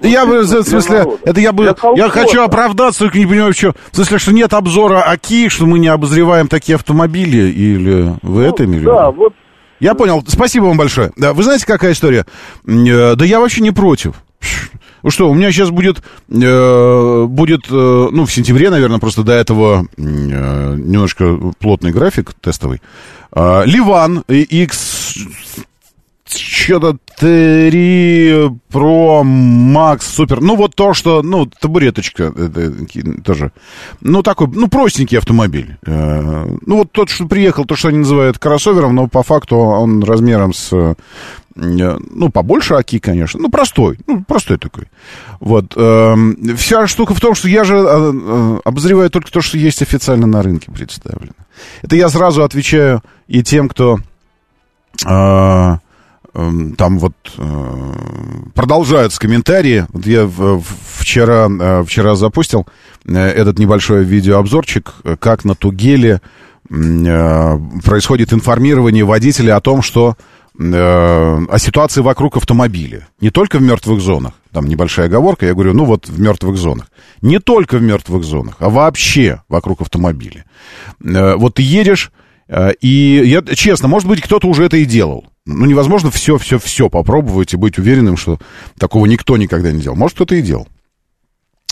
Вот я бы, в смысле, народа. это я бы, я хочу оправдаться, только не понимаю, что, в смысле, что нет обзора АКИ, что мы не обозреваем такие автомобили, или вы ну, это имели? Да, вот. Я понял, спасибо вам большое. Да, вы знаете, какая история? Э, да я вообще не против. Ну что, у меня сейчас будет, э, будет, э, ну, в сентябре, наверное, просто до этого э, немножко плотный график тестовый. Э, Ливан X что-то 3 Pro Max Super. Ну, вот то, что, ну, табуреточка это, тоже. Ну, такой, ну, простенький автомобиль. Э, ну, вот тот, что приехал, то, что они называют кроссовером, но по факту он размером с э, ну, побольше Аки, конечно, ну, простой, ну, простой такой. Вот. Э, вся штука в том, что я же обозреваю только то, что есть официально на рынке представлено. Это я сразу отвечаю и тем, кто там вот э, продолжаются комментарии. Вот я вчера, э, вчера запустил э, этот небольшой видеообзорчик, как на Тугеле происходит информирование водителя о том, что о ситуации вокруг автомобиля. Не только в мертвых зонах. Там небольшая оговорка, я говорю, ну вот в мертвых зонах. Не только в мертвых зонах, а вообще вокруг автомобиля. Вот ты едешь, и я, честно, может быть, кто-то уже это и делал ну, невозможно все, все, все попробовать и быть уверенным, что такого никто никогда не делал. Может, кто-то и делал.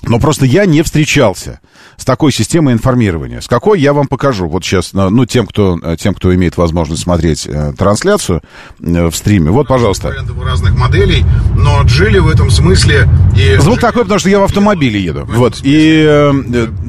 Но просто я не встречался с такой системой информирования. С какой я вам покажу. Вот сейчас, ну, тем, кто, тем, кто имеет возможность смотреть э, трансляцию э, в стриме. Вот, пожалуйста. разных моделей, но Джили в этом смысле... И... Звук такой, потому что я в автомобиле еду. Вот, и э,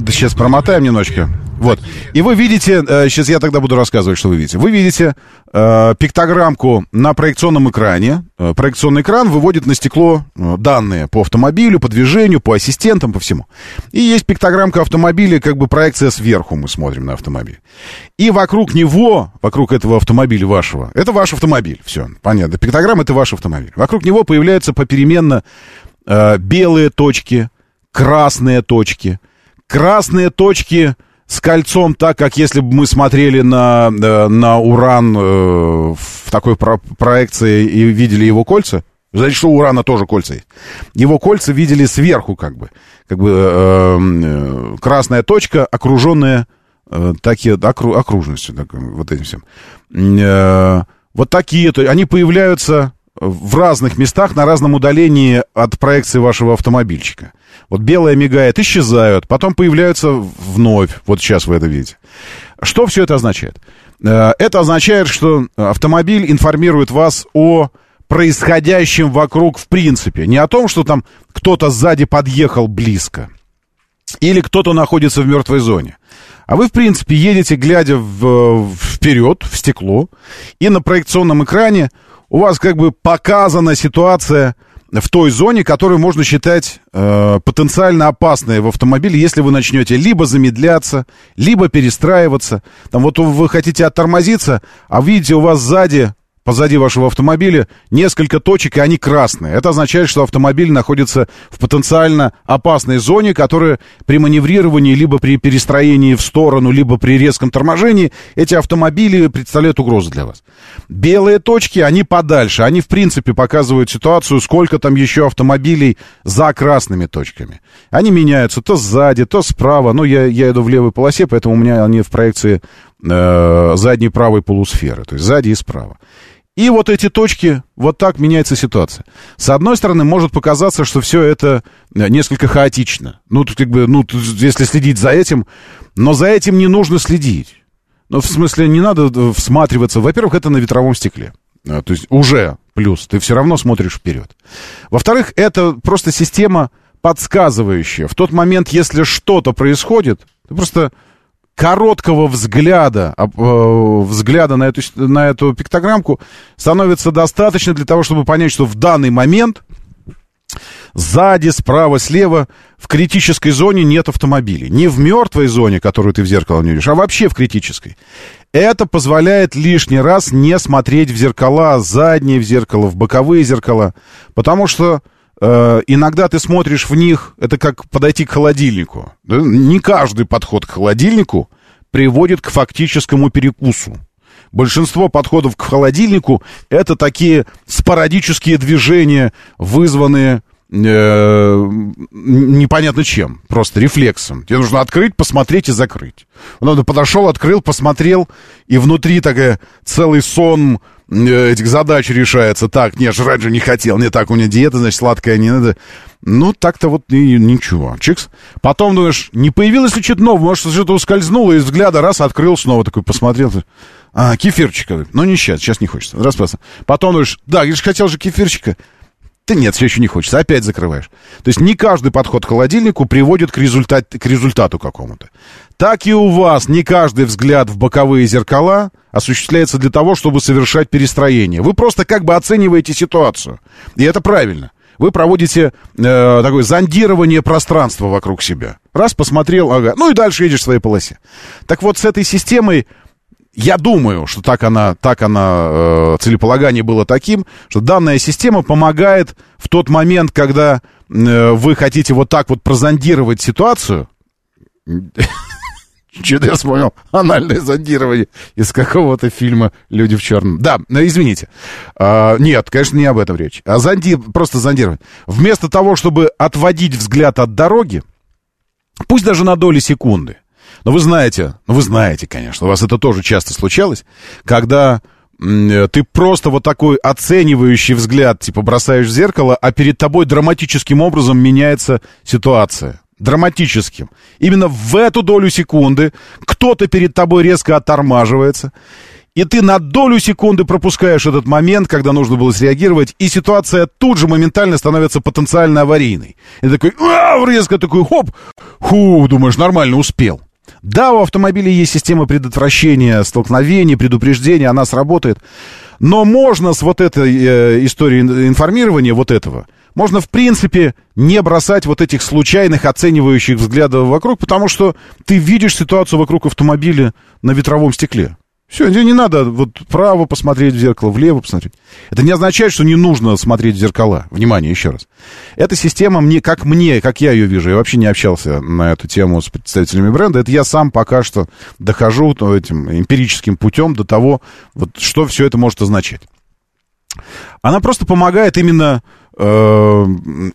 сейчас промотаем немножечко. Вот. И вы видите, э, сейчас я тогда буду рассказывать, что вы видите. Вы видите э, пиктограммку на проекционном экране. Э, проекционный экран выводит на стекло э, данные по автомобилю, по движению, по ассистентам, по всему. И есть пиктограммка автомобиля, как бы проекция сверху мы смотрим на автомобиль. И вокруг него, вокруг этого автомобиля вашего, это ваш автомобиль, все, понятно. Пиктограмма это ваш автомобиль. Вокруг него появляются попеременно э, белые точки, красные точки. Красные точки с кольцом так, как если бы мы смотрели на, э, на Уран э, в такой про проекции и видели его кольца. Знаете, что у Урана тоже кольца есть. Его кольца видели сверху, как бы. Как бы э, э, красная точка, окруженная э, такие, окру, окружностью, так, вот этим всем. Э, вот такие, то, они появляются в разных местах на разном удалении от проекции вашего автомобильчика. Вот белое мигает, исчезают, потом появляются вновь. Вот сейчас вы это видите. Что все это означает? Э, это означает, что автомобиль информирует вас о происходящем вокруг в принципе. Не о том, что там кто-то сзади подъехал близко. Или кто-то находится в мертвой зоне. А вы, в принципе, едете, глядя в, вперед, в стекло, и на проекционном экране у вас как бы показана ситуация в той зоне, которую можно считать э, потенциально опасной в автомобиле, если вы начнете либо замедляться, либо перестраиваться. Там вот вы хотите оттормозиться, а видите, у вас сзади позади вашего автомобиля несколько точек, и они красные. Это означает, что автомобиль находится в потенциально опасной зоне, которая при маневрировании, либо при перестроении в сторону, либо при резком торможении, эти автомобили представляют угрозу для вас. Белые точки, они подальше. Они, в принципе, показывают ситуацию, сколько там еще автомобилей за красными точками. Они меняются то сзади, то справа. Ну, я, я иду в левой полосе, поэтому у меня они в проекции э, задней правой полусферы, то есть сзади и справа. И вот эти точки, вот так меняется ситуация. С одной стороны, может показаться, что все это э, несколько хаотично. Ну, тут как бы, ну, если следить за этим, но за этим не нужно следить. Ну, в смысле, не надо э, всматриваться. Во-первых, это на ветровом стекле. А, то есть уже плюс. Ты все равно смотришь вперед. Во-вторых, это просто система подсказывающая. В тот момент, если что-то происходит, ты просто короткого взгляда, э, взгляда на эту, на эту пиктограммку становится достаточно для того, чтобы понять, что в данный момент сзади, справа, слева. В критической зоне нет автомобилей. Не в мертвой зоне, которую ты в зеркало не видишь, а вообще в критической. Это позволяет лишний раз не смотреть в зеркала, задние в зеркало, в боковые зеркала. Потому что иногда ты смотришь в них, это как подойти к холодильнику. Не каждый подход к холодильнику приводит к фактическому перекусу. Большинство подходов к холодильнику это такие спорадические движения, вызванные э, непонятно чем, просто рефлексом. Тебе нужно открыть, посмотреть и закрыть. Он подошел, открыл, посмотрел, и внутри такая целый сон э, этих задач решается. Так, нет, жрать же не хотел. Не так, у меня диета, значит, сладкая не надо. Ну, так-то вот и ничего. Чикс. Потом думаешь, не появилось ли что-то новое? Может, что-то ускользнуло из взгляда, раз, открыл снова, такой посмотрел. А, кефирчика. Ну, не сейчас, сейчас не хочется. Раз, просто. Потом думаешь, да, я же хотел же кефирчика. Да нет, все еще не хочется. Опять закрываешь. То есть не каждый подход к холодильнику приводит к, результат, к результату какому-то. Так и у вас не каждый взгляд в боковые зеркала осуществляется для того, чтобы совершать перестроение. Вы просто как бы оцениваете ситуацию. И это правильно. Вы проводите э, такое зондирование пространства вокруг себя. Раз, посмотрел, ага. Ну и дальше едешь в своей полосе. Так вот, с этой системой я думаю, что так она, так она, э, целеполагание было таким, что данная система помогает в тот момент, когда э, вы хотите вот так вот прозондировать ситуацию. Что-то я вспомнил. Анальное зондирование из какого-то фильма «Люди в черном». Да, ну, извините. А, нет, конечно, не об этом речь. А зонди... просто зондировать. Вместо того, чтобы отводить взгляд от дороги, пусть даже на доли секунды, но вы знаете, ну вы знаете, конечно, у вас это тоже часто случалось, когда ты просто вот такой оценивающий взгляд, типа, бросаешь в зеркало, а перед тобой драматическим образом меняется ситуация. Драматическим. Именно в эту долю секунды кто-то перед тобой резко оттормаживается, и ты на долю секунды пропускаешь этот момент, когда нужно было среагировать, и ситуация тут же моментально становится потенциально аварийной. И такой, резко такой, хоп, ху, думаешь, нормально успел. Да, у автомобиля есть система предотвращения столкновений, предупреждения, она сработает. Но можно с вот этой э, историей информирования, вот этого, можно, в принципе, не бросать вот этих случайных оценивающих взглядов вокруг, потому что ты видишь ситуацию вокруг автомобиля на ветровом стекле. Все, не надо вот вправо посмотреть в зеркало, влево посмотреть. Это не означает, что не нужно смотреть в зеркала. Внимание, еще раз. Эта система мне, как мне, как я ее вижу, я вообще не общался на эту тему с представителями бренда, это я сам пока что дохожу этим эмпирическим путем до того, вот, что все это может означать. Она просто помогает именно э,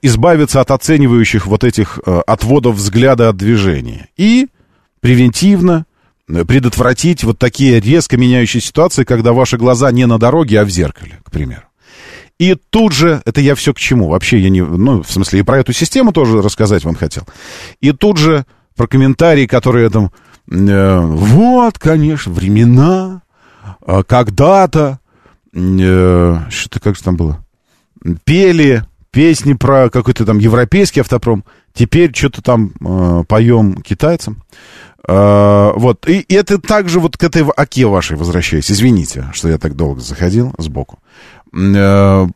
избавиться от оценивающих вот этих э, отводов взгляда от движения. И превентивно предотвратить вот такие резко меняющие ситуации, когда ваши глаза не на дороге, а в зеркале, к примеру. И тут же, это я все к чему, вообще я не, ну, в смысле, и про эту систему тоже рассказать вам хотел. И тут же про комментарии, которые там, э, вот, конечно, времена, э, когда-то, э, что-то как же там было, пели песни про какой-то там европейский автопром, теперь что-то там э, поем китайцам. Uh, вот, и, и это также вот к этой оке вашей возвращаясь. Извините, что я так долго заходил сбоку. Uh,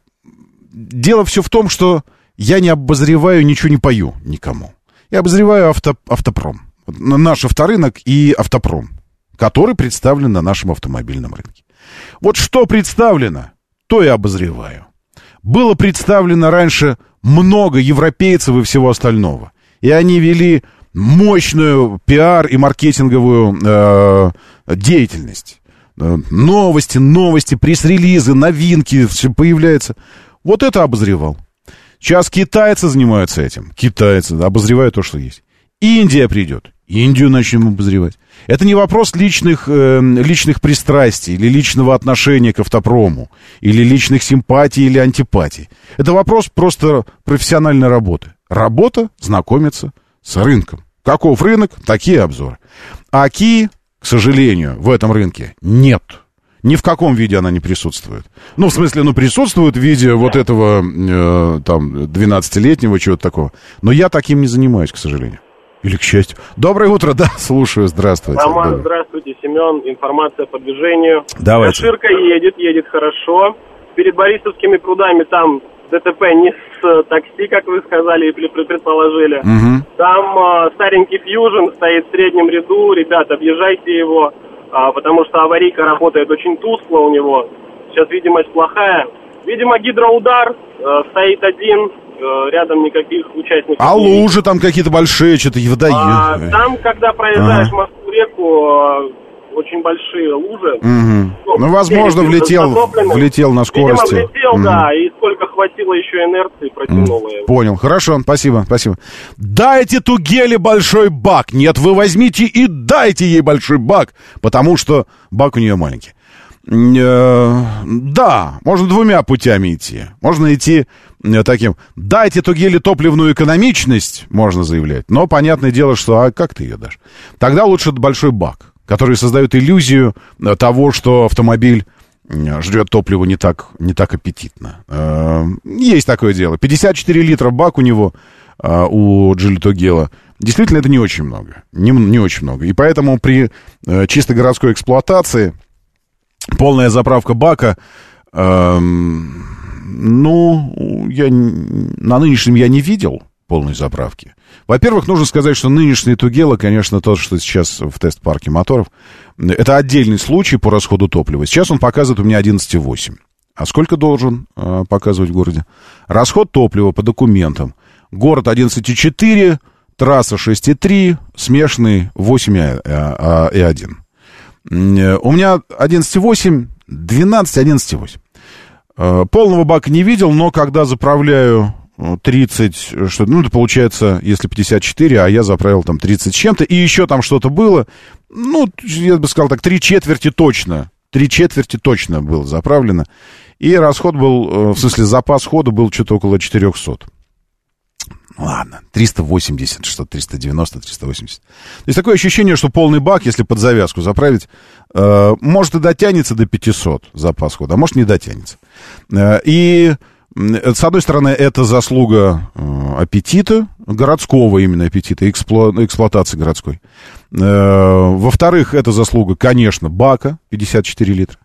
дело все в том, что я не обозреваю, ничего не пою никому. Я обозреваю авто, автопром. Наш авторынок и автопром, который представлен на нашем автомобильном рынке. Вот что представлено, то я обозреваю. Было представлено раньше много европейцев и всего остального. И они вели мощную пиар и маркетинговую э, деятельность. Э, новости, новости, пресс-релизы, новинки, все появляется. Вот это обозревал. Сейчас китайцы занимаются этим. Китайцы обозревают то, что есть. Индия придет. Индию начнем обозревать. Это не вопрос личных, э, личных пристрастий или личного отношения к автопрому, или личных симпатий или антипатий. Это вопрос просто профессиональной работы. Работа знакомиться с рынком. Каков рынок, такие обзоры. А Ки, к сожалению, в этом рынке нет. Ни в каком виде она не присутствует. Ну, в смысле, ну, присутствует в виде вот этого, э, там, 12-летнего чего-то такого. Но я таким не занимаюсь, к сожалению. Или к счастью. Доброе утро, да, слушаю, здравствуйте. Роман, Добрый. здравствуйте, Семен, информация по движению. Давайте. Ширка едет, едет хорошо. Перед Борисовскими прудами там ДТП не такси, как вы сказали и предположили. Угу. Там э, старенький Фьюжн стоит в среднем ряду. Ребята, объезжайте его, а, потому что аварийка работает очень тускло у него. Сейчас видимость плохая. Видимо, гидроудар э, стоит один, э, рядом никаких участников. А лужи там какие-то большие, что-то вода. А, там, когда проезжаешь ага. Москву-реку, очень большие лужи. Угу. Ну, ну, возможно, влетел, влетел на скорости. Видимо, влетел, угу. да, и сколько хватило еще инерции, протянуло его. Понял, хорошо, спасибо, спасибо. Дайте Тугеле большой бак. Нет, вы возьмите и дайте ей большой бак, потому что бак у нее маленький. Э, да, можно двумя путями идти. Можно идти э, таким. Дайте Тугеле топливную экономичность, можно заявлять. Но понятное дело, что а как ты ее дашь? Тогда лучше большой бак которые создают иллюзию э, того, что автомобиль э, жрет топливо не так, не так аппетитно. Э, есть такое дело. 54 литра бак у него, у Джилитогела. Действительно, это не очень много. Не, не очень много. И поэтому при чисто городской эксплуатации полная заправка бака, эм, ну, я, на нынешнем я не видел полной заправки. Во-первых, нужно сказать, что нынешний Тугела, конечно, тот, что сейчас в тест-парке моторов, это отдельный случай по расходу топлива. Сейчас он показывает у меня 11,8. А сколько должен э, показывать в городе? Расход топлива по документам. Город 11,4, трасса 6,3, смешанный 8,1. Э, у меня 11,8, 12, 11,8. Полного бака не видел, но когда заправляю 30, что, ну, это получается, если 54, а я заправил там 30 с чем-то, и еще там что-то было, ну, я бы сказал так, три четверти точно, три четверти точно было заправлено, и расход был, э, в смысле, запас хода был что-то около 400. Ладно, 380, что 390, 380. То есть такое ощущение, что полный бак, если под завязку заправить, э, может и дотянется до 500 запас хода, а может не дотянется. Э, и с одной стороны, это заслуга э, аппетита, городского именно аппетита, экспло, эксплуатации городской. Э, во-вторых, это заслуга, конечно, бака, 54 литра.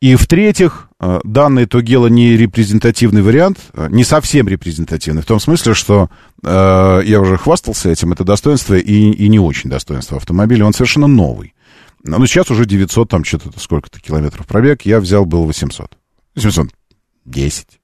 И в-третьих, э, данный Тогела не репрезентативный вариант, не совсем репрезентативный, в том смысле, что э, я уже хвастался этим, это достоинство и, и не очень достоинство автомобиля, он совершенно новый. Ну, сейчас уже 900, там что-то, сколько-то километров пробег, я взял, был 800. 810.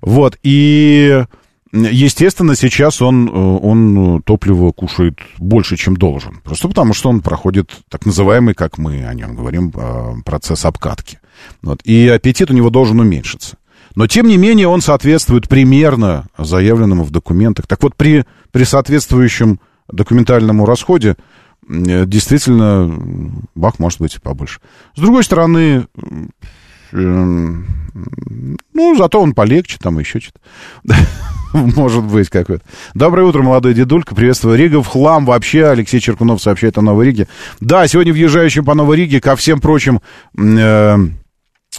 Вот, и... Естественно, сейчас он, он топливо кушает больше, чем должен. Просто потому, что он проходит так называемый, как мы о нем говорим, а, процесс обкатки. Вот. И аппетит у него должен уменьшиться. Но, тем не менее, он соответствует примерно заявленному в документах. Так вот, при, при соответствующем документальному расходе действительно бак может быть побольше. С другой стороны, ну, зато он полегче, там еще что-то. Может быть, какой-то. Доброе утро, молодой дедулька. Приветствую. Рига в хлам вообще. Алексей Черкунов сообщает о Новой Риге. Да, сегодня въезжающим по Новой Риге, ко всем прочим э,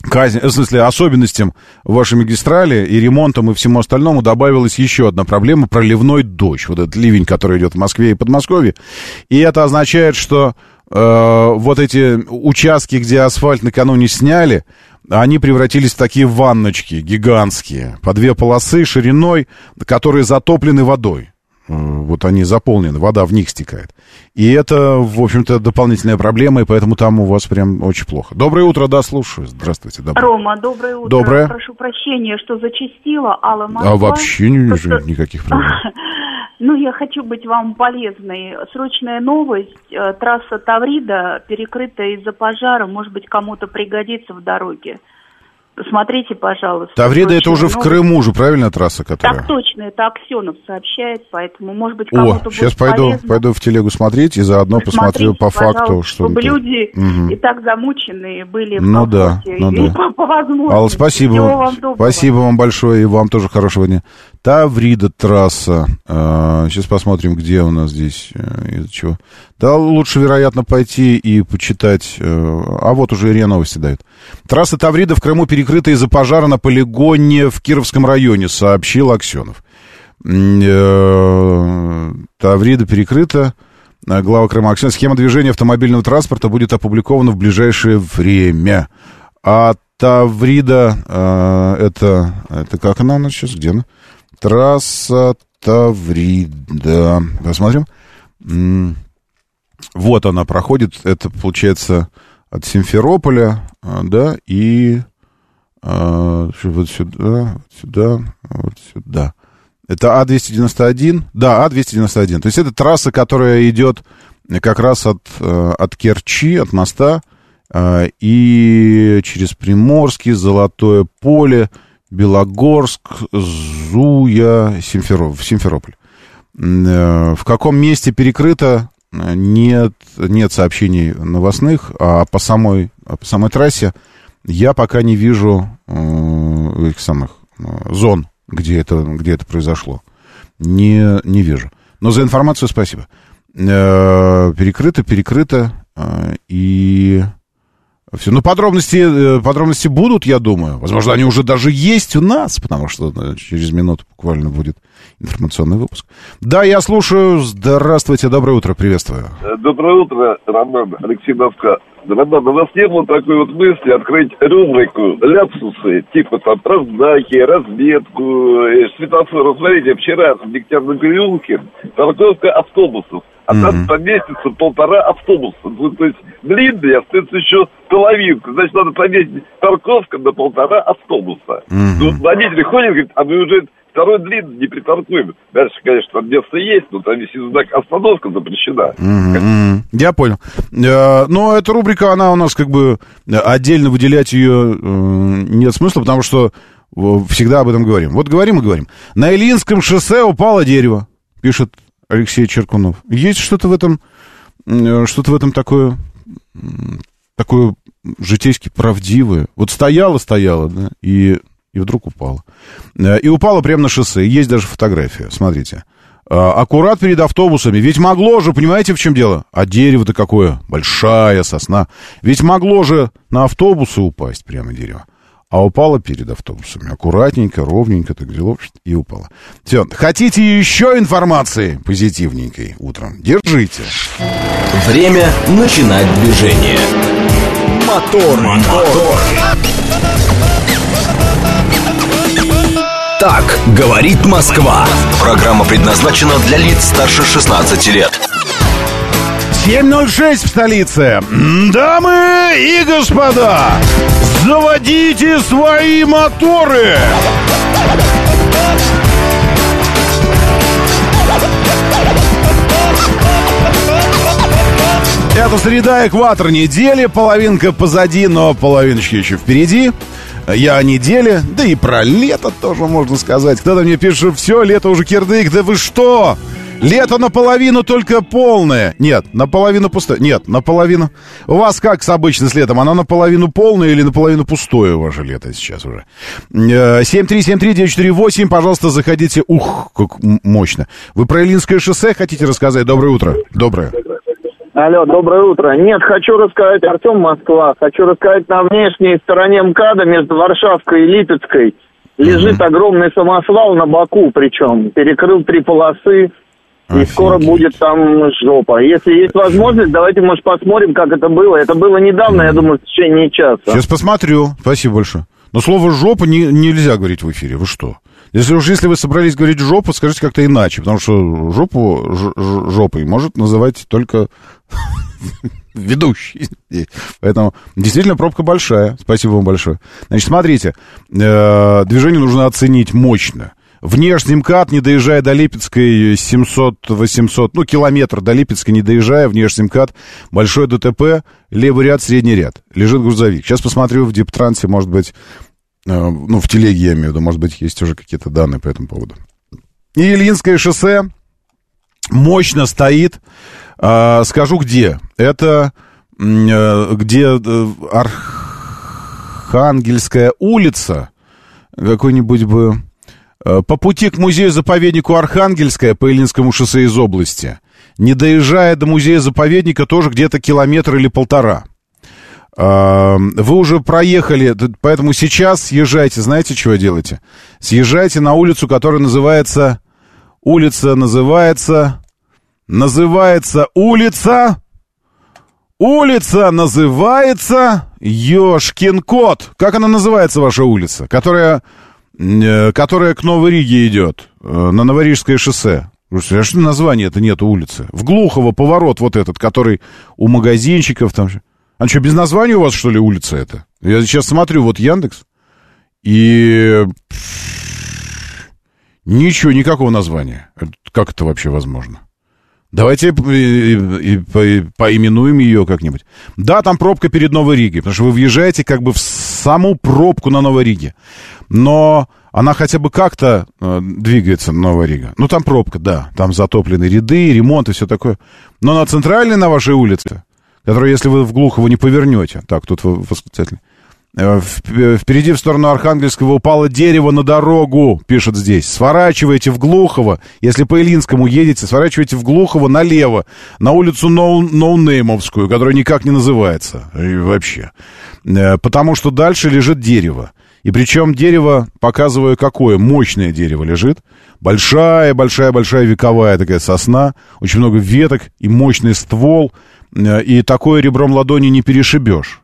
казнь, в смысле, особенностям вашей магистрали и ремонтом и всему остальному добавилась еще одна проблема – проливной дождь. Вот этот ливень, который идет в Москве и Подмосковье. И это означает, что э, вот эти участки, где асфальт накануне сняли, они превратились в такие ванночки гигантские, по две полосы шириной, которые затоплены водой. Э, вот они заполнены, вода в них стекает. И это, в общем-то, дополнительная проблема, и поэтому там у вас прям очень плохо. Доброе утро, да, слушаю. Здравствуйте. Доброе. Рома, доброе утро. Доброе. Прошу прощения, что зачастила Алла Москва. А вообще не вижу никаких проблем. Ну, я хочу быть вам полезной. Срочная новость. Э, трасса Таврида перекрыта из-за пожара. Может быть, кому-то пригодится в дороге. Посмотрите, пожалуйста. Таврида это уже в Крыму же, правильно трасса, которая? Так точно, это Аксенов сообщает, поэтому, может быть, кому-то О, сейчас пойду, полезно. пойду в телегу смотреть и заодно посмотрю по факту, что... Чтобы люди угу. и так замученные были ну в да, ну да. по, по возможности. Алла, спасибо. вам спасибо вам большое, и вам тоже хорошего дня. Таврида трасса. А, сейчас посмотрим, где у нас здесь, э, из-за чего. Да, лучше, вероятно, пойти и почитать. Э, а вот уже РИА Новости дают. Трасса Таврида в Крыму перекрыта из-за пожара на полигоне в Кировском районе, сообщил Аксенов. Э, Таврида перекрыта. Глава Крыма Аксенов. Схема движения автомобильного транспорта будет опубликована в ближайшее время. А Таврида, это, это как она у нас сейчас, где она? Трасса Таврида. Посмотрим. Вот она проходит. Это, получается, от Симферополя, а, да, и а, вот сюда, сюда, вот сюда. Это А-291? Да, А-291. То есть это трасса, которая идет как раз от, э, от Керчи, от моста, э, и через Приморский, Золотое поле, Белогорск, Зуя, Симферополь. Симферополь. Э, в каком месте перекрыто, нет, нет сообщений новостных, а по самой, по самой трассе я пока не вижу этих самых зон, где это, где это произошло. Не, не вижу. Но за информацию спасибо. Э, перекрыто, перекрыто. Э, и все. Ну, подробности, э, подробности будут, я думаю. Возможно, они уже даже есть у нас, потому что через минуту буквально будет информационный выпуск. Да, я слушаю. Здравствуйте, доброе утро, приветствую. Доброе утро, Роман, Алексей Москва. Роман, у вас не было такой вот мысли открыть рубрику ляпсусы, типа там про знаки, разметку, светофор. Смотрите, вчера в Дегтярном переулке парковка автобусов а mm-hmm. там поместится полтора автобуса. Ну, то есть длинный, остается еще половинку. Значит, надо поместить парковка на полтора автобуса. Mm-hmm. Ну, водитель ходит, говорит, а мы уже второй длинный не припаркуем. Дальше, конечно, там место есть, но там висит знак «Остановка запрещена». Mm-hmm. Я понял. Э, но эта рубрика, она у нас как бы отдельно выделять ее э, нет смысла, потому что всегда об этом говорим. Вот говорим и говорим. На Ильинском шоссе упало дерево, пишет Алексей Черкунов. Есть что-то в этом, э, что-то в этом такое, такое житейски правдивое. Вот стояла, стояла, да, и, и вдруг упала. Э, и упала прямо на шоссе. Есть даже фотография, смотрите. Э, аккурат перед автобусами. Ведь могло же, понимаете, в чем дело? А дерево-то какое? Большая сосна. Ведь могло же на автобусы упасть прямо дерево а упала перед автобусами. Аккуратненько, ровненько так взяло и упала. Все. Хотите еще информации позитивненькой утром? Держите. Время начинать движение. Мотор, мотор. Так говорит Москва. Программа предназначена для лиц старше 16 лет. 7.06 в столице. Дамы и господа, заводите свои моторы! Это среда экватор недели, половинка позади, но половиночки еще впереди. Я о неделе, да и про лето тоже можно сказать. Кто-то мне пишет, все, лето уже кирдык, да вы что? Лето наполовину только полное. Нет, наполовину пустое. Нет, наполовину. У вас как с обычно с летом? Оно наполовину полное или наполовину пустое ваше лето сейчас уже? 7373948, э, пожалуйста, заходите. Ух, как мощно. Вы про Илинское шоссе хотите рассказать? Доброе утро. Доброе. Алло, доброе утро. Нет, хочу рассказать, Артем Москва, хочу рассказать на внешней стороне МКАДа между Варшавской и Липецкой лежит угу. огромный самосвал на боку, причем перекрыл три полосы, и скоро будет там жопа. Если есть возможность, давайте, может, посмотрим, как это было. Это было недавно, я думаю, в течение часа. Сейчас посмотрю. Спасибо большое. Но слово «жопа» не, нельзя говорить в эфире. Вы что? Если уж если вы собрались говорить «жопу», скажите как-то иначе. Потому что жопу ж, ж, жопой может называть только ведущий. Поэтому действительно пробка большая. Спасибо вам большое. Значит, смотрите. Э, движение нужно оценить мощно. Внешний МКАД, не доезжая до Липецкой, 700-800, ну, километр до Липецкой, не доезжая, внешний МКАД, большой ДТП, левый ряд, средний ряд. Лежит грузовик. Сейчас посмотрю в Диптрансе, может быть, э, ну, в телеге я имею в виду, может быть, есть уже какие-то данные по этому поводу. И Ильинское шоссе мощно стоит. Э, скажу, где. Это э, где э, Архангельская улица, какой-нибудь бы Э, по пути к музею-заповеднику Архангельское по Ильинскому шоссе из области, не доезжая до музея-заповедника, тоже где-то километр или полтора. Э, вы уже проехали, поэтому сейчас съезжайте. Знаете, что делаете? Съезжайте на улицу, которая называется... Улица называется... Называется улица... Улица называется Ёшкин кот. Как она называется, ваша улица? Которая э, которая к Новой Риге идет, э, на Новорижское шоссе. А что названия это нет улицы? В Глухово поворот вот этот, который у магазинчиков там. А что, без названия у вас, что ли, улица это? Я сейчас смотрю, вот Яндекс, и... Ничего, никакого названия. Как это вообще возможно? Давайте поименуем ее как-нибудь. Да, там пробка перед Новой Ригой, потому что вы въезжаете как бы в саму пробку на Новой Риге. Но она хотя бы как-то э, двигается, Новая Рига. Ну, там пробка, да. Там затоплены ряды, ремонт и все такое. Но на центральной, на вашей улице, которую, если вы в Глухово не повернете, так, тут восклицательный, Э, впереди в сторону Архангельского упало дерево на дорогу, пишет здесь. Сворачивайте в Глухово. Если по Илинскому едете, сворачивайте в Глухово налево, на улицу Ноунеймовскую, которая никак не называется вообще. Э, потому что дальше лежит дерево. И причем дерево, показываю какое, мощное дерево лежит. Большая-большая-большая вековая такая сосна. Очень много веток и мощный ствол. Э, и такое ребром ладони не перешибешь.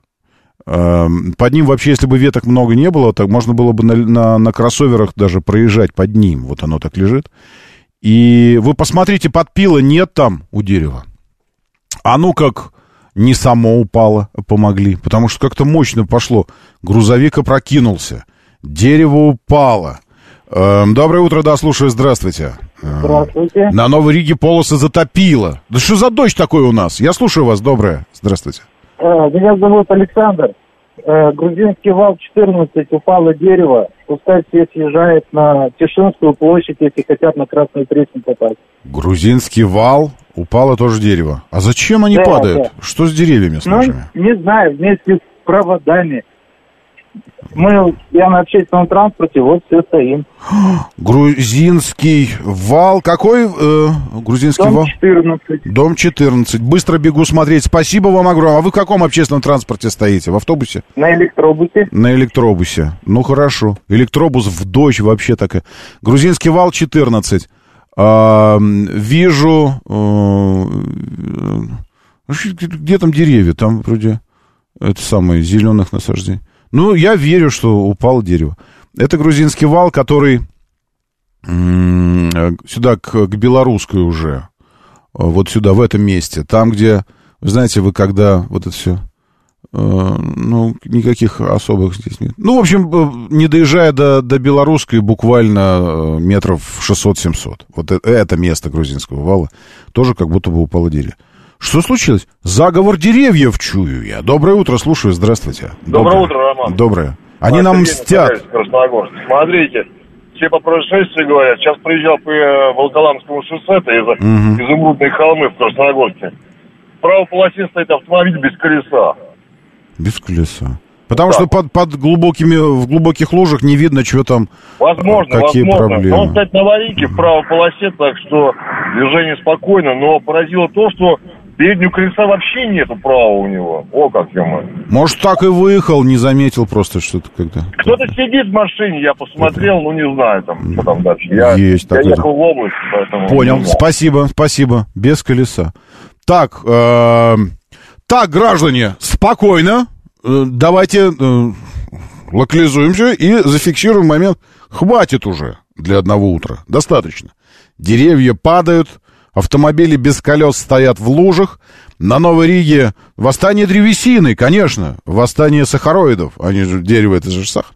Эм, под ним вообще, если бы веток много не было, так можно было бы на, на, на кроссоверах даже проезжать под ним. Вот оно так лежит. И вы посмотрите, подпила нет там у дерева. А ну как не само упало, помогли. Потому что как-то мощно пошло. Грузовик опрокинулся. Дерево упало. Эм, доброе утро, да, слушаю, здравствуйте. Здравствуйте. На Новой Риге полосы затопило. Да что за дождь такой у нас? Я слушаю вас, доброе. Здравствуйте. Э, меня зовут Александр. Э, грузинский вал 14, упало дерево. Пускай все съезжает на Тишинскую площадь, если хотят на Красную Пресну попасть. Грузинский вал, упало тоже дерево. А зачем они да, падают? Да. Что с деревьями с ну, нашими? не знаю, вместе с проводами. Мы, я на общественном транспорте, вот все стоим. Грузинский вал. Какой э, грузинский Дом вал? 14. Дом 14. Быстро бегу смотреть. Спасибо вам огромное. А вы в каком общественном транспорте стоите? В автобусе? На электробусе. На электробусе. Ну, хорошо. Электробус в дождь вообще такая. Грузинский вал 14. А, вижу... Э, где там деревья? Там вроде... Это самое, зеленых насаждений. Ну, я верю, что упало дерево. Это грузинский вал, который сюда, к, к белорусской уже. Вот сюда, в этом месте. Там, где, знаете, вы когда вот это все... Э, ну, никаких особых здесь нет. Ну, в общем, э, не доезжая до, до белорусской, буквально э, метров 600-700. Вот это, это место грузинского вала тоже как будто бы упало дерево. Что случилось? Заговор деревьев чую я. Доброе утро, слушаю, здравствуйте. Доброе, утро, Роман. Доброе. Они нам мстят. Смотрите, все по происшествию говорят. Сейчас приезжал по Волоколамскому шоссе, это из угу. изумрудные холмы в Красногорске. В правой полосе стоит автомобиль без колеса. Без колеса. Потому да. что под, под глубокими, в глубоких лужах не видно, что там, возможно, какие возможно. проблемы. Он стоит на аварийке в правой полосе, так что движение спокойно. Но поразило то, что Переднего колеса вообще нету права у него. О, как ему. Может, так и выехал, не заметил просто что-то когда. Кто-то сидит в машине, я посмотрел, это... ну не знаю там, что там дальше. Я, Есть я ехал в область, поэтому... Понял, спасибо, спасибо. Без колеса. Так, э, так, граждане, спокойно. Э, давайте э, локализуемся и зафиксируем момент. Хватит уже для одного утра. Достаточно. Деревья падают, Автомобили без колес стоят в лужах. На Новой Риге восстание древесины, конечно. Восстание сахароидов. Они же, дерево, это же сахар.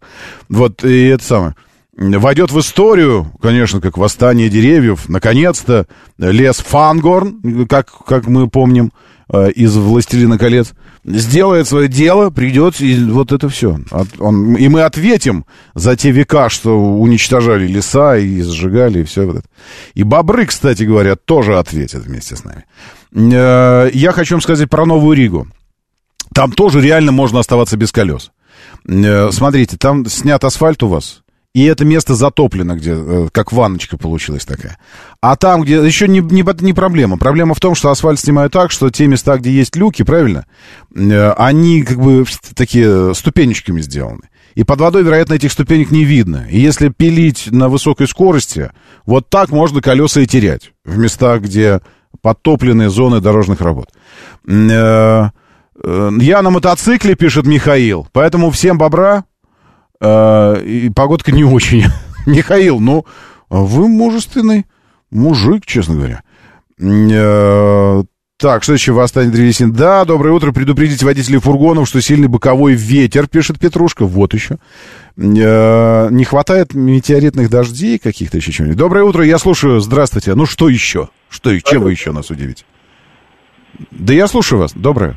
Вот, и это самое. Войдет в историю, конечно, как восстание деревьев. Наконец-то лес Фангорн, как, как мы помним, из «Властелина колец», сделает свое дело, придет, и вот это все. Он, и мы ответим за те века, что уничтожали леса и сжигали, и все вот это. И бобры, кстати говоря, тоже ответят вместе с нами. Э, я хочу вам сказать про Новую Ригу. Там тоже реально можно оставаться без колес. Э, смотрите, там снят асфальт у вас, и это место затоплено, где э, как ванночка получилась такая. А там, где еще не, не, не проблема. Проблема в том, что асфальт снимают так, что те места, где есть люки, правильно, э, они как бы такие ступенечками сделаны. И под водой, вероятно, этих ступенек не видно. И если пилить на высокой скорости, вот так можно колеса и терять. В местах, где подтопленные зоны дорожных работ. Э, я на мотоцикле, пишет Михаил, поэтому всем бобра э, и погодка не очень. Михаил, ну, вы мужественный мужик, честно говоря. Э, так, что еще восстание древесин? Да, доброе утро. Предупредите водителей фургонов, что сильный боковой ветер, пишет Петрушка. Вот еще. Э, не хватает метеоритных дождей каких-то еще чего-нибудь. Доброе утро, я слушаю. Здравствуйте. Ну, что еще? Что, чем вы еще нас удивите? Да я слушаю вас. Доброе.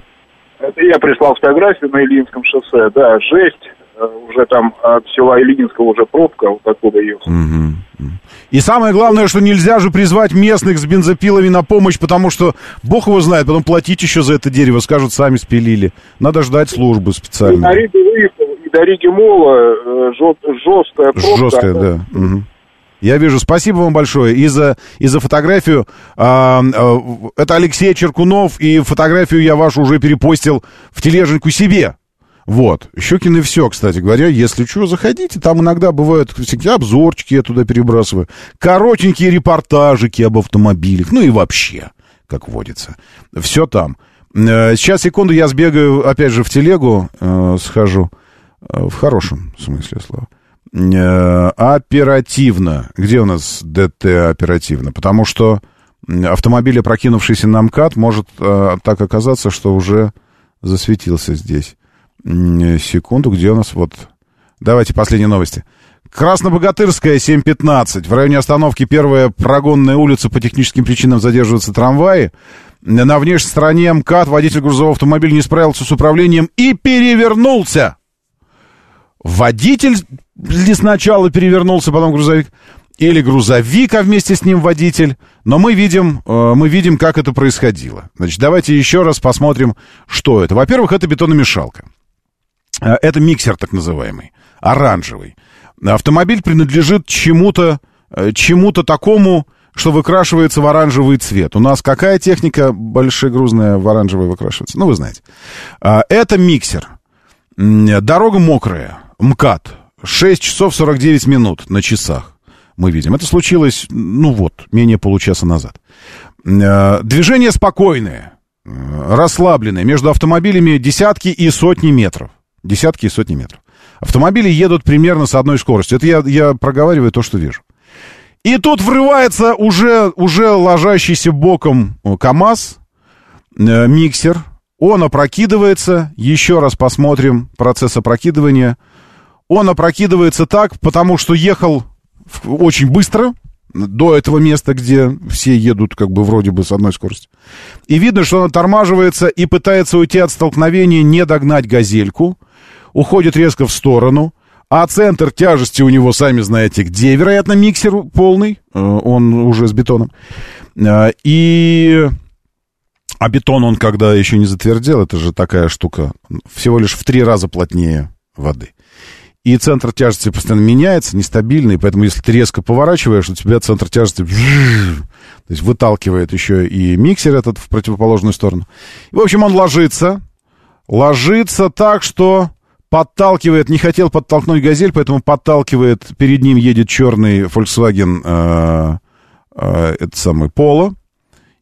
Это я прислал фотографию на Ильинском шоссе. Да, жесть. Э, уже там от села Ильинского уже пробка, вот оттуда ехал. Угу. И самое главное, что нельзя же призвать местных с бензопилами на помощь, потому что бог его знает, потом платить еще за это дерево, скажут, сами спилили. Надо ждать службы специально. И на Риге выехал, и до Риги Мола э, жесткая пробка. Жесткая, да. Угу. Я вижу. Спасибо вам большое и за, и за фотографию. А, а, это Алексей Черкунов, и фотографию я вашу уже перепостил в тележеньку себе. Вот. Щекин и все, кстати говоря. Если что, заходите. Там иногда бывают всякие обзорчики, я туда перебрасываю. Коротенькие репортажики об автомобилях. Ну и вообще, как водится. Все там. Э, сейчас, секунду, я сбегаю, опять же, в телегу, э, схожу. Э, в хорошем смысле слова. Э, оперативно. Где у нас ДТ оперативно? Потому что автомобиль, опрокинувшийся на МКАД, может э, так оказаться, что уже засветился здесь. Секунду, где у нас вот... Давайте последние новости. Краснобогатырская, 7.15. В районе остановки первая прогонная улица по техническим причинам задерживаются трамваи. На внешней стороне МКАД водитель грузового автомобиля не справился с управлением и перевернулся. Водитель ли сначала перевернулся, потом грузовик, или грузовик, а вместе с ним водитель. Но мы видим, э, мы видим, как это происходило. Значит, давайте еще раз посмотрим, что это. Во-первых, это бетономешалка. Э, это миксер так называемый, оранжевый. Автомобиль принадлежит чему-то, э, чему-то такому, что выкрашивается в оранжевый цвет. У нас какая техника большегрузная в оранжевый выкрашивается? Ну, вы знаете. Это миксер. Дорога мокрая, МКАД. 6 часов 49 минут на часах мы видим. Это случилось, ну вот, менее получаса назад. Э, движение спокойное, расслабленное. Между автомобилями десятки и сотни метров. Десятки и сотни метров. Автомобили едут примерно с одной скоростью. Это я, я проговариваю то, что вижу. И тут врывается уже, уже ложащийся боком КАМАЗ, э, миксер. Он опрокидывается. Еще раз посмотрим процесс опрокидывания – он опрокидывается так, потому что ехал очень быстро до этого места, где все едут как бы вроде бы с одной скоростью. И видно, что он оттормаживается и пытается уйти от столкновения, не догнать газельку. Уходит резко в сторону. А центр тяжести у него, сами знаете, где, вероятно, миксер полный. Э, он уже с бетоном. Э, и... А бетон он, когда еще не затвердел, это же такая штука, всего лишь в три раза плотнее воды и центр тяжести постоянно меняется, нестабильный, поэтому если ты резко поворачиваешь, у тебя центр тяжести то есть выталкивает еще и миксер этот в противоположную сторону. И, в общем, он ложится, ложится так, что подталкивает, не хотел подтолкнуть «Газель», поэтому подталкивает, перед ним едет черный Volkswagen, э, э, это самый Polo,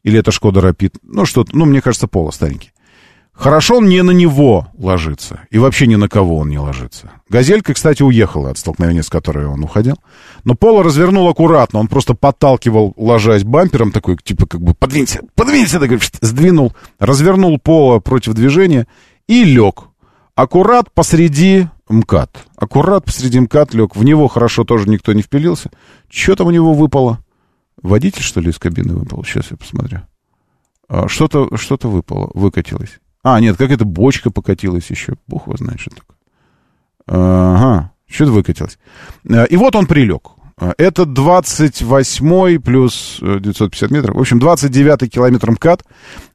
или это Шкода Rapid, ну что-то, ну, мне кажется, Polo старенький. Хорошо он не на него ложится. И вообще ни на кого он не ложится. Газелька, кстати, уехала от столкновения, с которой он уходил. Но Пола развернул аккуратно. Он просто подталкивал, ложась бампером, такой, типа, как бы, подвинься, подвинься, так, сдвинул, развернул Пола против движения и лег. Аккурат посреди МКАД. Аккурат посреди МКАД лег. В него хорошо тоже никто не впилился. Что там у него выпало? Водитель, что ли, из кабины выпал? Сейчас я посмотрю. А, что-то что выпало, выкатилось. А, нет, как это бочка покатилась еще. Бог его знает, что такое. Ага, что-то выкатилось. Э, и вот он прилег. Э, это 28 плюс 950 э, метров. В общем, 29 километр МКАД.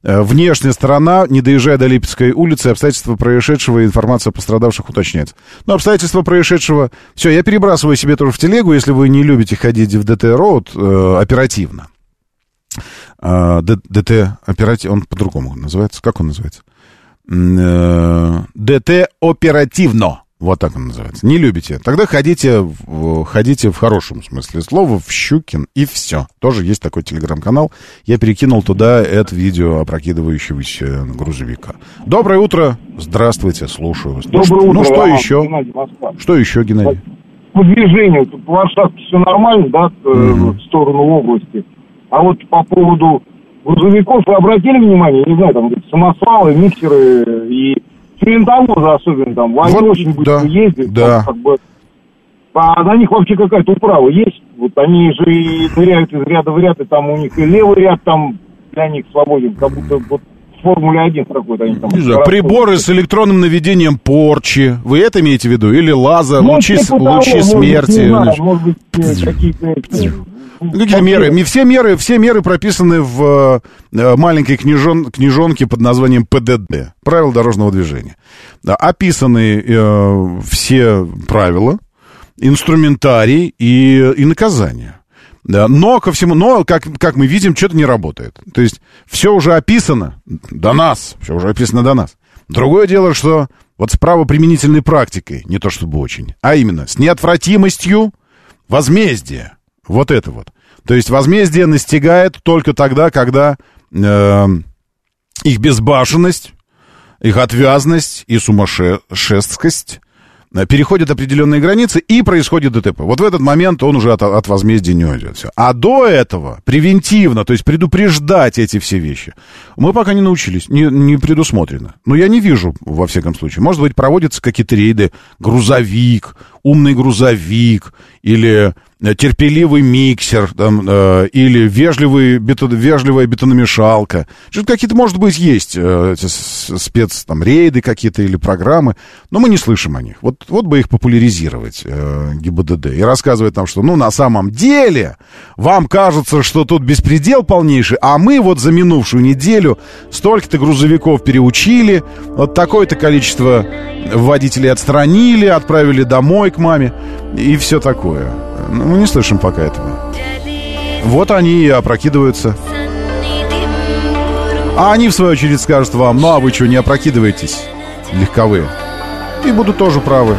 Внешняя сторона, не доезжая до Липецкой улицы, обстоятельства происшедшего и информация о пострадавших уточняется. Но обстоятельства происшедшего... Все, я перебрасываю себе тоже в телегу, если вы не любите ходить в ДТ-роуд оперативно. ДТ оператив... Он по-другому называется. Как он называется? Э, ДТ оперативно. Вот так он называется. Не любите. Тогда ходите, в- ходите в хорошем смысле слова в Щукин и все. Тоже есть такой телеграм-канал. Я перекинул туда это видео опрокидывающегося грузовика. Доброе утро. Здравствуйте, слушаю вас. Ну, Доброе что- утро, Ну, что Роман, еще? Геннадий, Москва. Что еще, Геннадий? По движению, тут в Варшавке все нормально, да, э, в сторону области. А вот по поводу грузовиков, вы обратили внимание, не знаю, там самосвалы, миксеры и цементовозы особенно там, они Вот, очень быстро да, ездят, да. там, как бы, а на них вообще какая-то управа есть? Вот они же и ныряют из ряда в ряд, и там у них и левый ряд там для них свободен, как будто вот Формуле 1 проходит они там. Не знаю, приборы с электронным наведением порчи. Вы это имеете в виду? Или лаза, Ну, лучи, типа с- того, лучи может смерти? не знаю, может быть, э, какие-то... Какие меры? Все меры, все меры прописаны в э, маленькой книжон, книжонке под названием ПДД. Правила дорожного движения. Описаны э, все правила, инструментарий и, и наказания. Да, но ко всему, но как, как мы видим, что-то не работает. То есть все уже описано до нас, все уже описано до нас. Другое дело, что вот с правоприменительной практикой, не то чтобы очень, а именно с неотвратимостью возмездия. Вот это вот. То есть возмездие настигает только тогда, когда э, их безбашенность, их отвязность и сумасшествость э, переходят определенные границы и происходит ДТП. Вот в этот момент он уже от, от возмездия не уйдет. Всё. А до этого превентивно, то есть предупреждать эти все вещи, мы пока не научились, не, не предусмотрено. Но я не вижу, во всяком случае. Может быть, проводятся какие-то рейды, грузовик, умный грузовик или э, терпеливый миксер, там, э, или вежливый бетон, вежливая бетономешалка. Что-то какие-то, может быть, есть э, спец там, рейды какие-то или программы, но мы не слышим о них. Вот, вот бы их популяризировать, э, ГИБДД, и рассказывать нам, что, ну, на самом деле, вам кажется, что тут беспредел полнейший, а мы вот за минувшую неделю столько-то грузовиков переучили, вот такое-то количество водителей отстранили, отправили домой к маме и все такое. Ну, мы не слышим пока этого. Вот они и опрокидываются. А они, в свою очередь, скажут вам, ну а вы что, не опрокидываетесь, легковые? И будут тоже правы.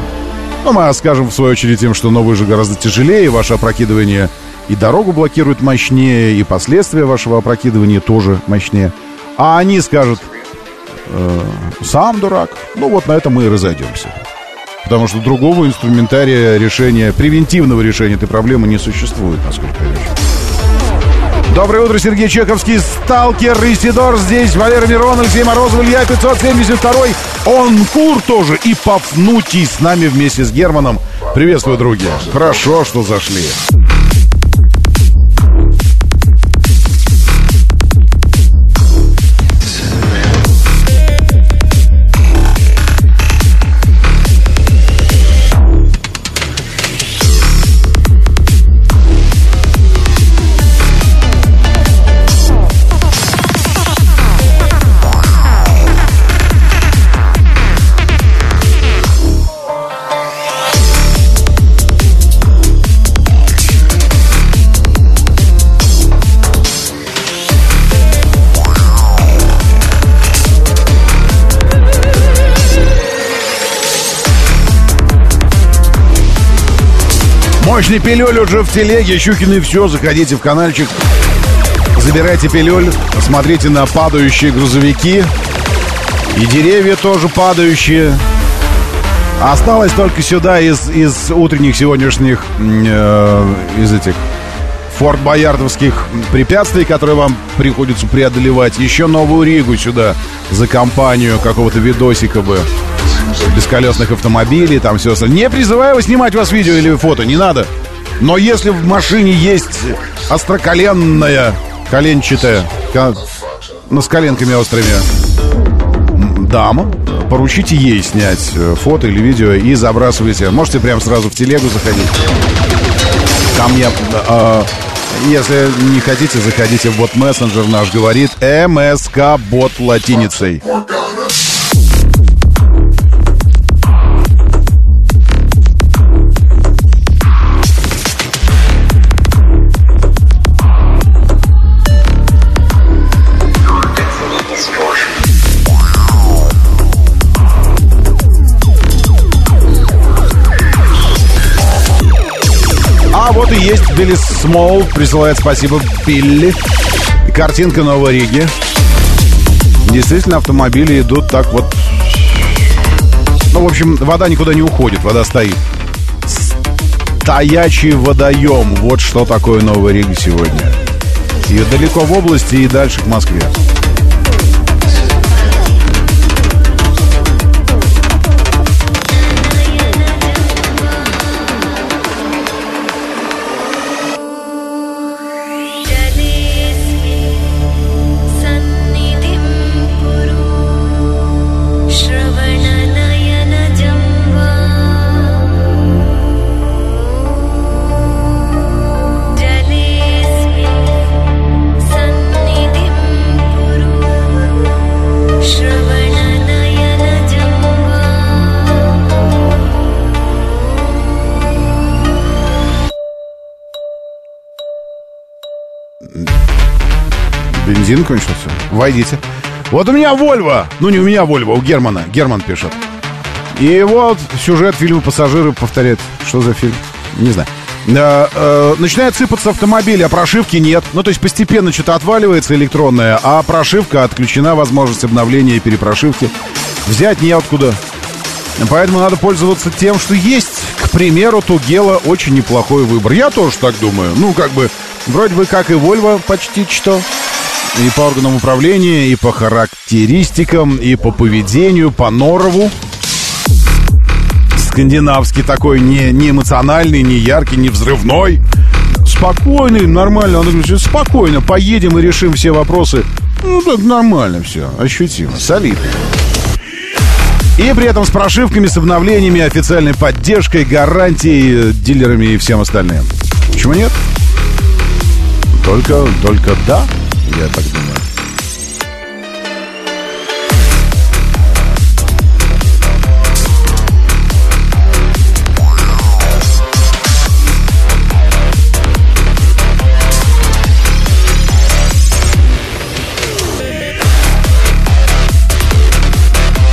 Ну, мы скажем, в свою очередь, им, что, ну, вы же гораздо тяжелее, ваше опрокидывание и дорогу блокирует мощнее, и последствия вашего опрокидывания тоже мощнее. А они скажут, э, сам дурак. Ну, вот на этом мы и разойдемся. Потому что другого инструментария решения, превентивного решения этой проблемы не существует, насколько я вижу. Доброе утро, Сергей Чеховский, Сталкер, Исидор здесь, Валера Мирон, Алексей Морозов, Илья 572, Онкур тоже и Пафнутий с нами вместе с Германом. Приветствую, друзья. Хорошо, что зашли. Мощный пилюль уже в телеге, Щукин и все, заходите в каналчик, забирайте пилюль, смотрите на падающие грузовики, и деревья тоже падающие. Осталось только сюда из, из утренних сегодняшних, э, из этих форт боярдовских препятствий, которые вам приходится преодолевать, еще Новую Ригу сюда за компанию какого-то видосика бы бесколесных автомобилей, там все остальное. Не призываю снимать вас видео или фото, не надо. Но если в машине есть остроколенная, коленчатая, ко- ну, с коленками острыми дама, поручите ей снять э, фото или видео и забрасывайте. Можете прям сразу в телегу заходить. Ко мне, э, если не хотите, заходите в бот мессенджер наш говорит МСК бот латиницей. Small присылает спасибо Билли. Картинка Новой Риги. Действительно, автомобили идут так вот... Ну, в общем, вода никуда не уходит, вода стоит. Стоячий водоем. Вот что такое Новая Рига сегодня. И далеко в области, и дальше к Москве. Бензин кончился. Войдите. Вот у меня Вольво. Ну, не у меня Вольво, у Германа. Герман пишет. И вот сюжет фильма «Пассажиры» повторяет. Что за фильм? Не знаю. Э, э, начинает сыпаться автомобиль, а прошивки нет. Ну, то есть постепенно что-то отваливается электронное, а прошивка отключена, возможность обновления и перепрошивки. Взять неоткуда. Поэтому надо пользоваться тем, что есть. К примеру, Тугела очень неплохой выбор. Я тоже так думаю. Ну, как бы, вроде бы как и Volvo почти что. И по органам управления, и по характеристикам, и по поведению, по норову. Скандинавский такой, не, не эмоциональный, не яркий, не взрывной. Спокойный, нормально. Он говорит, спокойно, поедем и решим все вопросы. Ну, так нормально все, ощутимо, солидно. И при этом с прошивками, с обновлениями, официальной поддержкой, гарантией, дилерами и всем остальным. Почему нет? Только, только да я так думаю.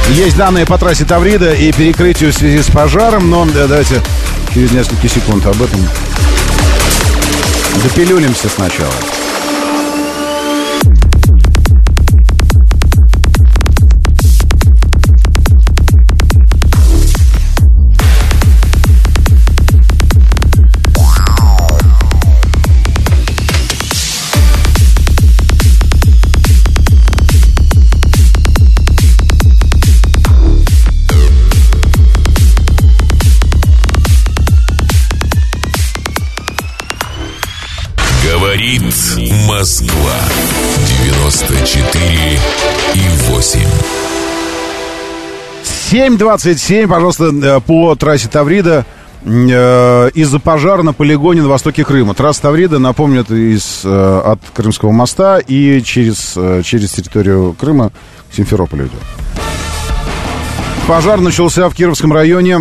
Есть данные по трассе Таврида и перекрытию в связи с пожаром, но давайте через несколько секунд об этом допилюлимся сначала. 7.27, пожалуйста, э, по трассе Таврида э, из-за пожара на полигоне на востоке Крыма. Трасса Таврида, напомню, это из, э, от Крымского моста и через, через территорию Крыма к Симферополю идет. Пожар начался в Кировском районе.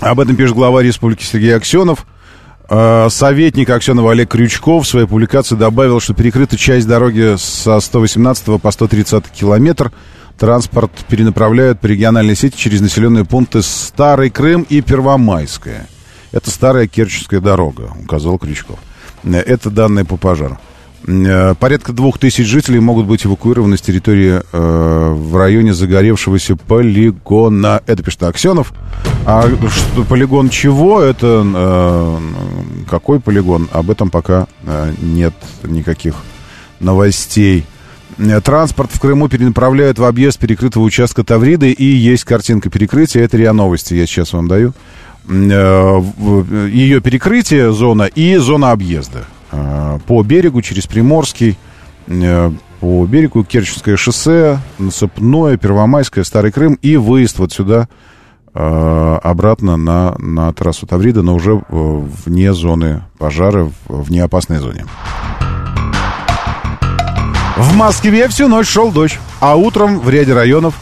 Об этом пишет глава республики Сергей Аксенов. Советник Аксенова Олег Крючков в своей публикации добавил, что перекрыта часть дороги со 118 по 130 километр. Транспорт перенаправляют по региональной сети через населенные пункты Старый Крым и Первомайская. Это старая Керченская дорога, указал Крючков. Это данные по пожару. Э, порядка двух тысяч жителей могут быть эвакуированы с территории э, в районе загоревшегося полигона. Это пишет Аксенов. А что, полигон чего? Это э, какой полигон? Об этом пока э, нет никаких новостей. Э, транспорт в Крыму перенаправляют в объезд перекрытого участка Тавриды, и есть картинка перекрытия. Это РИА Новости, я сейчас вам даю. Э, ее перекрытие, зона и зона объезда. Э, по берегу через Приморский, э, по берегу Керченское шоссе, Насыпное, Первомайское, Старый Крым и выезд вот сюда э, обратно на, на трассу Таврида, но уже вне зоны пожара, в неопасной зоне. В Москве всю ночь шел дождь, а утром в ряде районов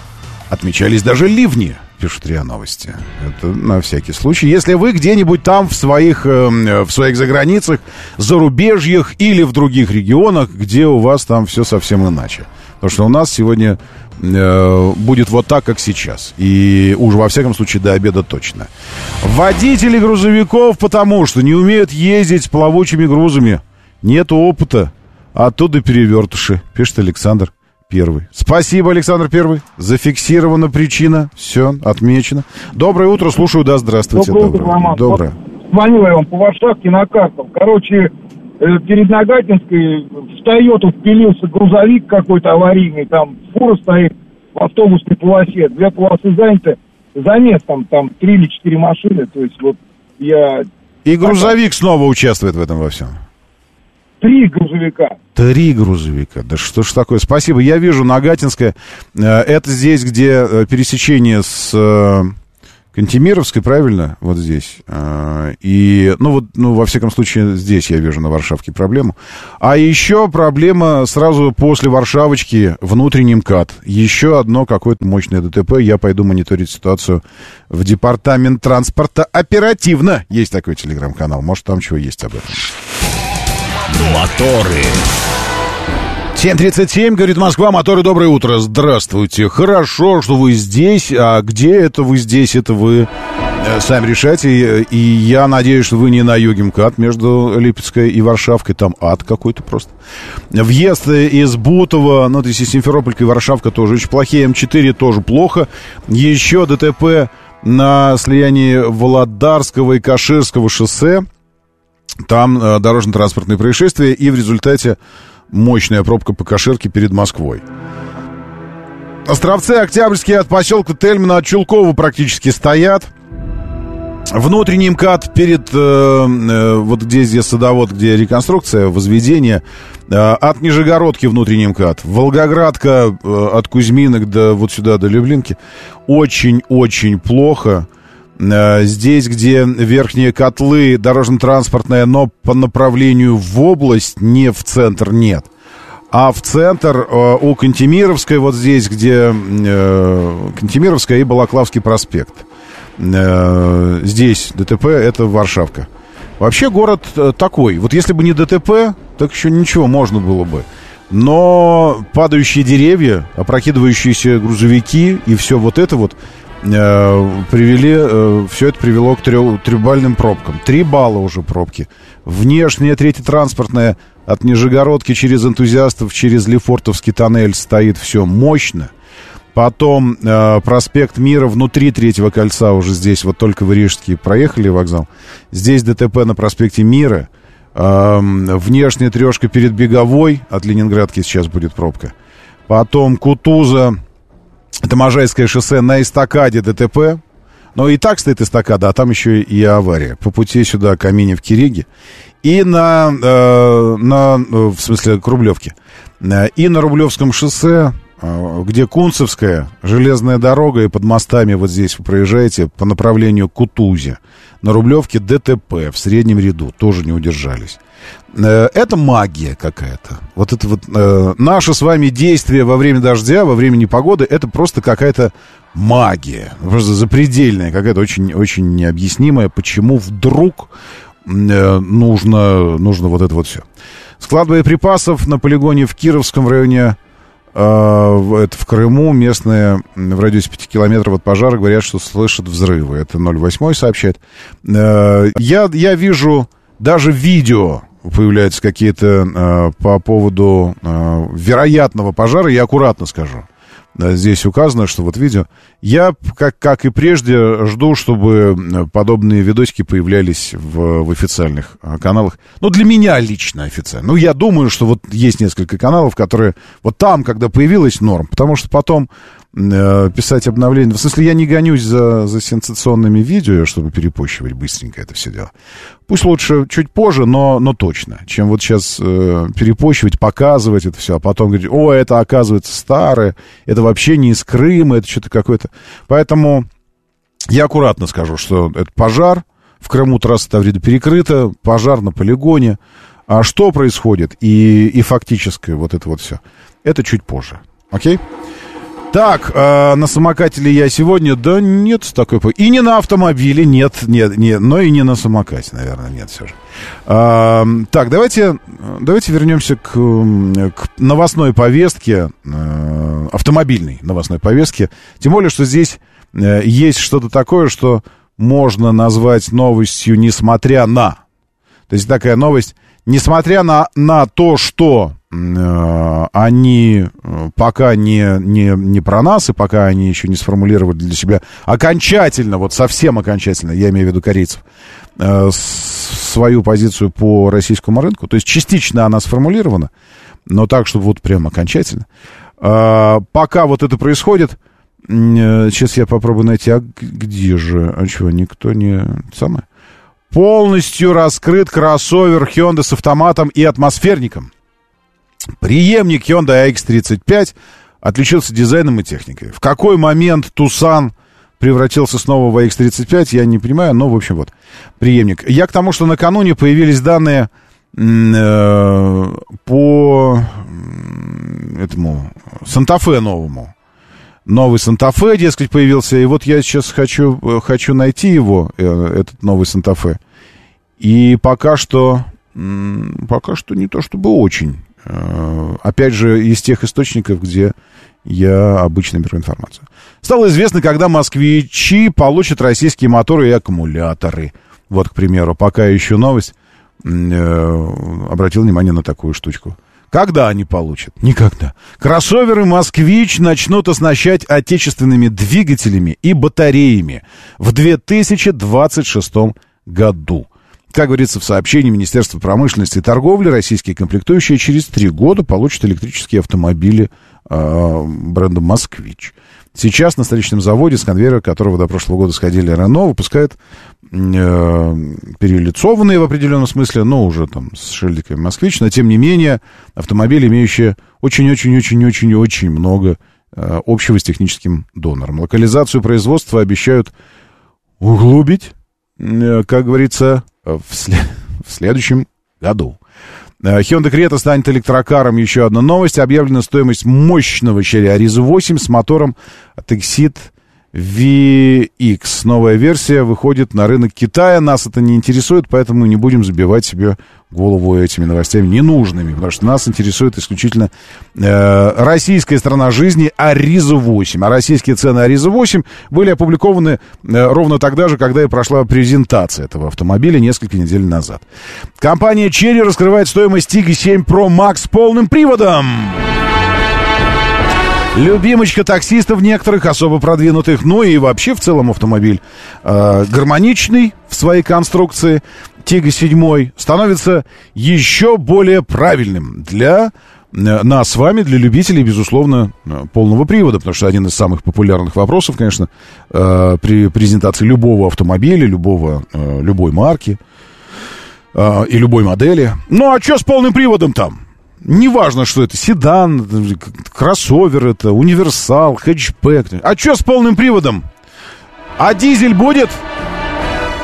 отмечались даже ливни. пишут РИА Новости. Это на всякий случай. Если вы где-нибудь там в своих, э, в своих заграницах, зарубежьях или в других регионах, где у вас там все совсем иначе. Потому что у нас сегодня э, будет вот так, как сейчас. И уже во всяком случае до обеда точно. Водители грузовиков потому что не умеют ездить с плавучими грузами. Нет опыта. Оттуда перевертыши, пишет Александр Первый. Спасибо, Александр Первый. Зафиксирована причина. Все, отмечено. Доброе утро, слушаю, да, здравствуйте. Доброе утро, Роман. Доброе. Звонил я вам по Варшавке на картах. Короче, э, перед Нагатинской в Тойоту впилился грузовик какой-то аварийный, там фура стоит в автобусной полосе, две полосы заняты, замес там, там три или четыре машины, то есть вот я... И грузовик снова участвует в этом во всем. Три грузовика. Три грузовика. Да что ж такое? Спасибо. Я вижу Нагатинская. Э, Это здесь, где э, пересечение с э, Кантемировской, правильно? Вот здесь. И, ну вот, ну, во всяком случае, здесь я вижу на Варшавке проблему. А еще проблема сразу после Варшавочки внутренний МКАД. Еще одно какое-то мощное ДТП. Я пойду мониторить ситуацию в департамент транспорта оперативно. Есть такой телеграм-канал. Может, там чего есть об этом. Моторы. 7.37, говорит Москва, моторы, доброе утро. Здравствуйте. Хорошо, что вы здесь. А где это вы здесь? Это вы э, сами решайте. И я надеюсь, что вы не на юге МКАД между Липецкой и Варшавкой. Там ад какой-то просто. Въезд из Бутова, ну, то есть из Симферополька и Варшавка тоже очень плохие. М4 тоже плохо. Еще ДТП на слиянии Володарского и Каширского шоссе. Там э, дорожно-транспортные происшествия, и в результате мощная пробка по Каширке перед Москвой. Островцы Октябрьские от поселка Тельмана от Чулкова практически стоят. Внутренний МКАД перед, э, э, вот где здесь садовод, где реконструкция, возведение, э, от Нижегородки внутренний МКАД, Волгоградка э, от Кузьминок до вот сюда, до Люблинки, очень-очень плохо. Э, Здесь, где верхние котлы дорожно-транспортные, но по направлению в область, не в центр, нет. А в центр э, у Кантемировской, вот здесь, где э, Кантемировская и Балаклавский проспект. Здесь ДТП, это Варшавка. Вообще город такой. Вот если бы не ДТП, так еще ничего можно было бы. Но падающие деревья, опрокидывающиеся грузовики и все вот это вот привели, э, все это привело к трё- трехбальным пробкам. Три балла уже пробки. Внешняя третья транспортная от Нижегородки через энтузиастов, через Лефортовский тоннель стоит все мощно. Потом э, проспект Мира внутри третьего кольца уже здесь, вот только в Рижске проехали вокзал. Здесь ДТП на проспекте Мира. Эм, внешняя трешка перед Беговой, от Ленинградки сейчас будет пробка. Потом Кутуза, это Можайское шоссе на эстакаде ДТП. Но и так стоит эстакада, а там еще и авария. По пути сюда Каменев Кириги. И на, э, на, э, в смысле, к Рублевке. Э, И на Рублевском шоссе, где Кунцевская, железная дорога, и под мостами вот здесь вы проезжаете по направлению к Кутузе. На Рублевке ДТП в среднем ряду, тоже не удержались. Э, Это магия какая-то. Вот это вот э, наше с вами действие во время дождя, во время непогоды, это просто какая-то магия. Просто запредельная, какая-то очень, очень необъяснимая, почему вдруг э, нужно, нужно вот это вот все. Склад боеприпасов на полигоне в Кировском районе это в Крыму местные в радиусе 5 километров от пожара говорят, что слышат взрывы. Это 08 сообщает. Э, я, я вижу даже видео появляются какие-то э, по поводу э, вероятного пожара, я аккуратно скажу. Э, Здесь указано, что вот видео. Я, как, как и прежде, жду, чтобы э, подобные видосики появлялись в, в официальных э, каналах. Ну, для меня лично официально. Ну, я думаю, что вот есть несколько каналов, которые... Вот там, когда появилась норм, потому что потом писать обновления... В смысле, я не гонюсь за, за сенсационными видео, чтобы перепощивать быстренько это все дело. Пусть лучше чуть позже, но, но точно, чем вот сейчас э, перепощивать, показывать это все, а потом говорить, о, это оказывается старое, это вообще не из Крыма, это что-то какое-то. Поэтому я аккуратно скажу, что это пожар, в Крыму трасса Таврида перекрыта, пожар на полигоне. А что происходит и, и фактическое вот это вот все, это чуть позже. Окей? Так, э, на самокате ли я сегодня? Да нет, такой... И не на автомобиле, нет, нет, нет, но и не на самокате, наверное, нет все же. А, так, давайте, давайте вернемся к, к новостной повестке, э, автомобильной новостной повестке. Тем более, что здесь э, есть что-то такое, что можно назвать новостью, несмотря на. То есть такая новость, несмотря на, на то, что э, они э, пока не, не, не про нас, и пока они еще не сформулировали для себя окончательно, вот совсем окончательно, я имею в виду корейцев, э, свою позицию по российскому рынку. То есть частично она сформулирована, но так, чтобы вот прям окончательно. Пока вот это происходит, э, сейчас я попробую найти, а где же, а что, никто не... Самое? Полностью раскрыт кроссовер Hyundai с автоматом и атмосферником. Преемник Hyundai AX35 отличился дизайном и техникой. В какой момент Тусан превратился снова в AX35, я не понимаю, но, в общем, вот, преемник. Я к тому, что накануне появились данные э, по этому Санта-Фе новому. Новый Санта-Фе, дескать, появился. И вот я сейчас хочу, э, хочу найти его, э, этот новый Санта-Фе. И пока что, пока что не то чтобы очень. Э, Опять же, из тех источников, где я обычно беру информацию. Стало известно, когда москвичи получат российские моторы и аккумуляторы. Вот, к примеру, пока ищу новость, э, обратил внимание на такую штучку. Когда они получат? Никогда. Кроссоверы «Москвич» начнут оснащать отечественными двигателями и батареями в 2026 году. Как говорится в сообщении Министерства промышленности и торговли, российские комплектующие через три года получат электрические автомобили э, бренда «Москвич». Сейчас на столичном заводе, с конвейера которого до прошлого года сходили Рено, выпускают э, перелицованные в определенном смысле, но уже там с шильдиками «Москвич», но тем не менее автомобили, имеющие очень-очень-очень-очень-очень много э, общего с техническим донором. Локализацию производства обещают углубить, э, как говорится, в, сле- в следующем году. Э, Hyundai Creta станет электрокаром. Еще одна новость. Объявлена стоимость мощного Cherry Ariza 8 с мотором от VX. Новая версия выходит на рынок Китая. Нас это не интересует, поэтому не будем забивать себе голову этими новостями ненужными, потому что нас интересует исключительно э, российская страна жизни Ариза 8. А российские цены Ариза 8 были опубликованы э, ровно тогда же, когда и прошла презентация этого автомобиля несколько недель назад. Компания Cherry раскрывает стоимость Tiggo 7 Pro Max с полным приводом. Любимочка таксистов некоторых, особо продвинутых, ну и вообще в целом автомобиль э, гармоничный в своей конструкции. Тига 7 становится еще более правильным для э, нас с вами, для любителей, безусловно, э, полного привода, потому что один из самых популярных вопросов, конечно, э, при презентации любого автомобиля, любого, э, любой марки э, и любой модели. Ну а что с полным приводом там? Неважно, что это седан, кроссовер это, универсал, хэтчбэк. А что с полным приводом? А дизель будет?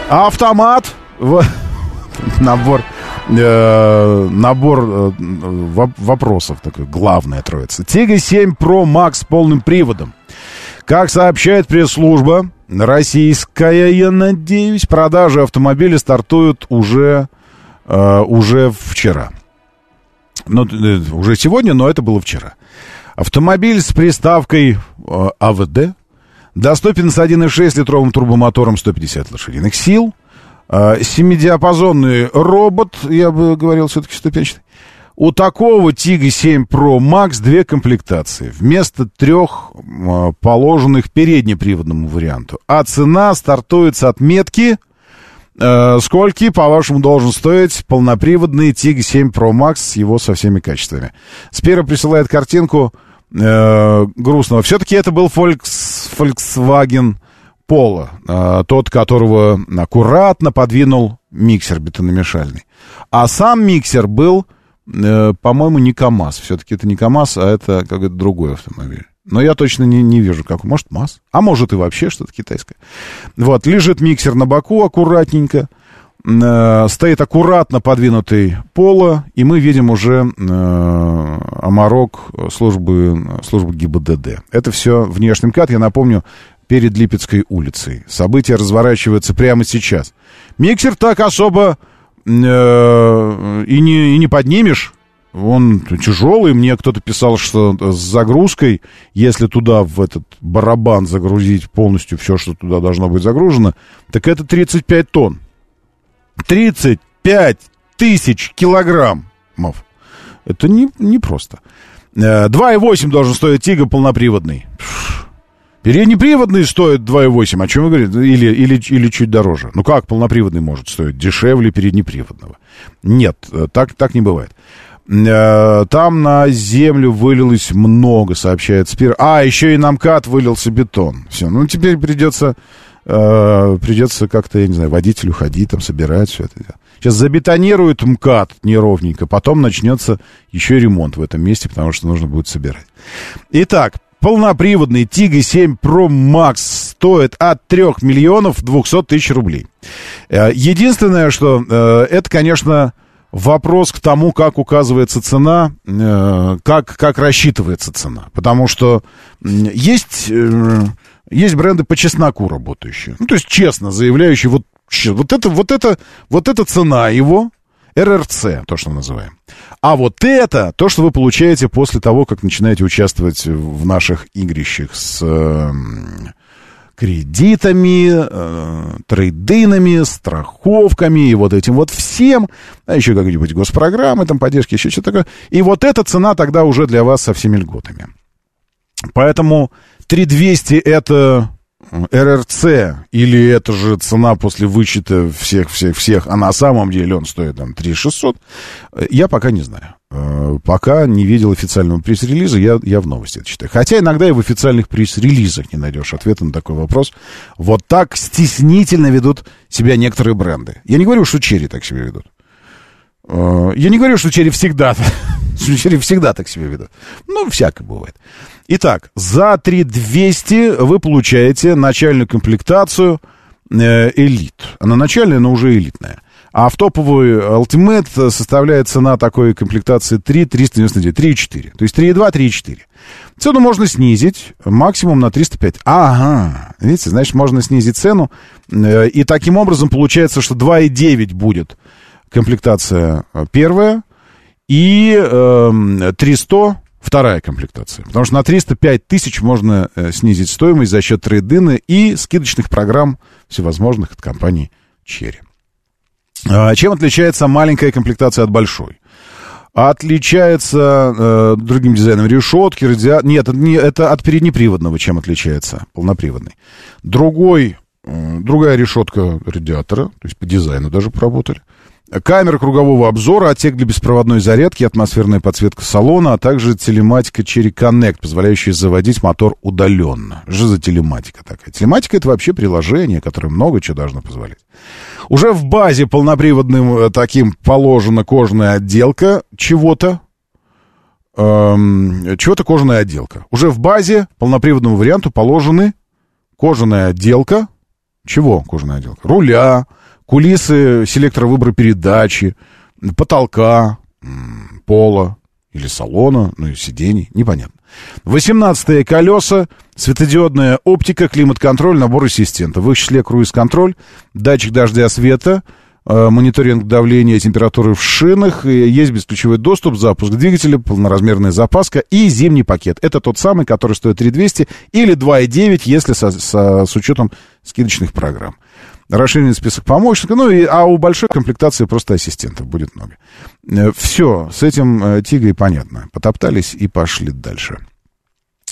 А автомат? Набор, э, набор э, воп- вопросов такой, главная троица. Тига 7 Pro Max с полным приводом. Как сообщает пресс-служба, российская, я надеюсь, продажи автомобиля стартуют уже, э, уже вчера. Ну, э, уже сегодня, но это было вчера. Автомобиль с приставкой э, АВД доступен с 1.6 литровым турбомотором 150 лошадиных сил. Э, Семидиапазонный робот, я бы говорил, все-таки ступенчатый. У такого Тига 7 Pro Max две комплектации. Вместо трех э, положенных переднеприводному варианту. А цена стартует с отметки... Э, скольки, по-вашему, должен стоить полноприводный Tig 7 Pro Max с его со всеми качествами? Спира присылает картинку э, грустного. Все-таки это был Volks, Volkswagen Polo, э, тот, которого аккуратно подвинул миксер бетономешальный. А сам миксер был, э, по-моему, не КАМАЗ. Все-таки это не КАМАЗ, а это какой-то другой автомобиль. Но я точно не, не вижу, как. Может, МАЗ? А может, и вообще что-то китайское. Вот, лежит миксер на боку аккуратненько. э, стоит аккуратно подвинутый поло, и мы видим уже э, оморок службы, службы ГИБДД. Это все внешний МКАД, я напомню, перед Липецкой улицей. События разворачиваются прямо сейчас. Миксер так особо э, и, не, и не поднимешь. Он тяжелый. Мне кто-то писал, что с загрузкой, если туда в этот барабан загрузить полностью все, что туда должно быть загружено, так это 35 тонн. 35 тысяч килограммов. Это не, не просто. 2,8 должен стоить Тига полноприводный. Переднеприводный стоит 2,8. О чем вы говорите? Или, или, или чуть дороже. Ну как полноприводный может стоить? Дешевле переднеприводного. Нет, так, так не бывает. Э, там на землю вылилось много, сообщает Спир. А, еще и на МКАД вылился бетон. Все, ну теперь придется, э, придется как-то, я не знаю, водителю ходить, там, собирать все это. Сейчас забетонируют МКАД неровненько, потом начнется еще ремонт в этом месте, потому что нужно будет собирать. Итак, полноприводный Тига 7 Pro Max стоит от 3 миллионов 200 тысяч рублей. Э, единственное, что э, это, конечно, вопрос к тому, как указывается цена, э, как, как рассчитывается цена. Потому что есть, есть бренды по чесноку работающие. Ну, то есть честно заявляющие, вот, вот, это, вот, это, вот эта цена его, РРЦ, то, что мы называем. А вот это, то, что вы получаете после того, как начинаете участвовать в наших игрищах с э, кредитами, э, трейдинами, страховками и вот этим вот всем, а еще как-нибудь госпрограммы, там поддержки, еще что-то такое. И вот эта цена тогда уже для вас со всеми льготами. Поэтому 3200 это РРЦ, или это же цена после вычета всех-всех-всех, а на самом деле он стоит там 3600, я пока не знаю. Э, пока не видел официального пресс-релиза, я, я в новости это читаю. Хотя иногда и в официальных пресс-релизах не найдешь ответа на такой вопрос. Вот так стеснительно ведут себя некоторые бренды. Я не говорю, что Черри так себя ведут. Э, я не говорю, что Черри всегда, Черри всегда так себя ведут. Ну, всякое бывает. Итак, за 3200 вы получаете начальную комплектацию э, элит. Она начальная, но уже элитная. А в топовый Ultimate составляет цена такой комплектации 3 399, 3,4. То есть 3,2, 3,4. Цену можно снизить максимум на 305. Ага, видите, значит, можно снизить цену. Э, и таким образом получается, что 2,9 будет комплектация первая. И э, 300 вторая комплектация. Потому что на 305 тысяч можно э, снизить стоимость за счет трейдина и скидочных программ всевозможных от компании Cherry. А, чем отличается маленькая комплектация от большой? Отличается э, другим дизайном решетки, радиатор. Нет, это, не, это от переднеприводного, чем отличается полноприводный. Другой, э, другая решетка радиатора, то есть по дизайну даже поработали. Камера кругового обзора, отсек для беспроводной зарядки, атмосферная подсветка салона, а также телематика Cherry Connect, позволяющая заводить мотор удаленно. Что за телематика такая? Телематика — это вообще приложение, которое много чего должно позволять. Уже в базе полноприводным э, таким положена кожаная отделка чего-то. Эм, чего-то кожаная отделка. Уже в базе полноприводному варианту положены кожаная отделка. Чего кожаная отделка? Руля, кулисы селектора выбора передачи, потолка, пола или салона, ну и сидений, непонятно. 18 колеса, светодиодная оптика, климат-контроль, набор ассистентов. В их числе круиз-контроль, датчик дождя света, э, мониторинг давления и температуры в шинах, есть бесключевой доступ, запуск двигателя, полноразмерная запаска и зимний пакет. Это тот самый, который стоит 3200 или 2,9, если со, со, с учетом скидочных программ расширенный список помощников, ну, и, а у большой комплектации просто ассистентов будет много. Э, Все, с этим э, Тигой понятно. Потоптались и пошли дальше.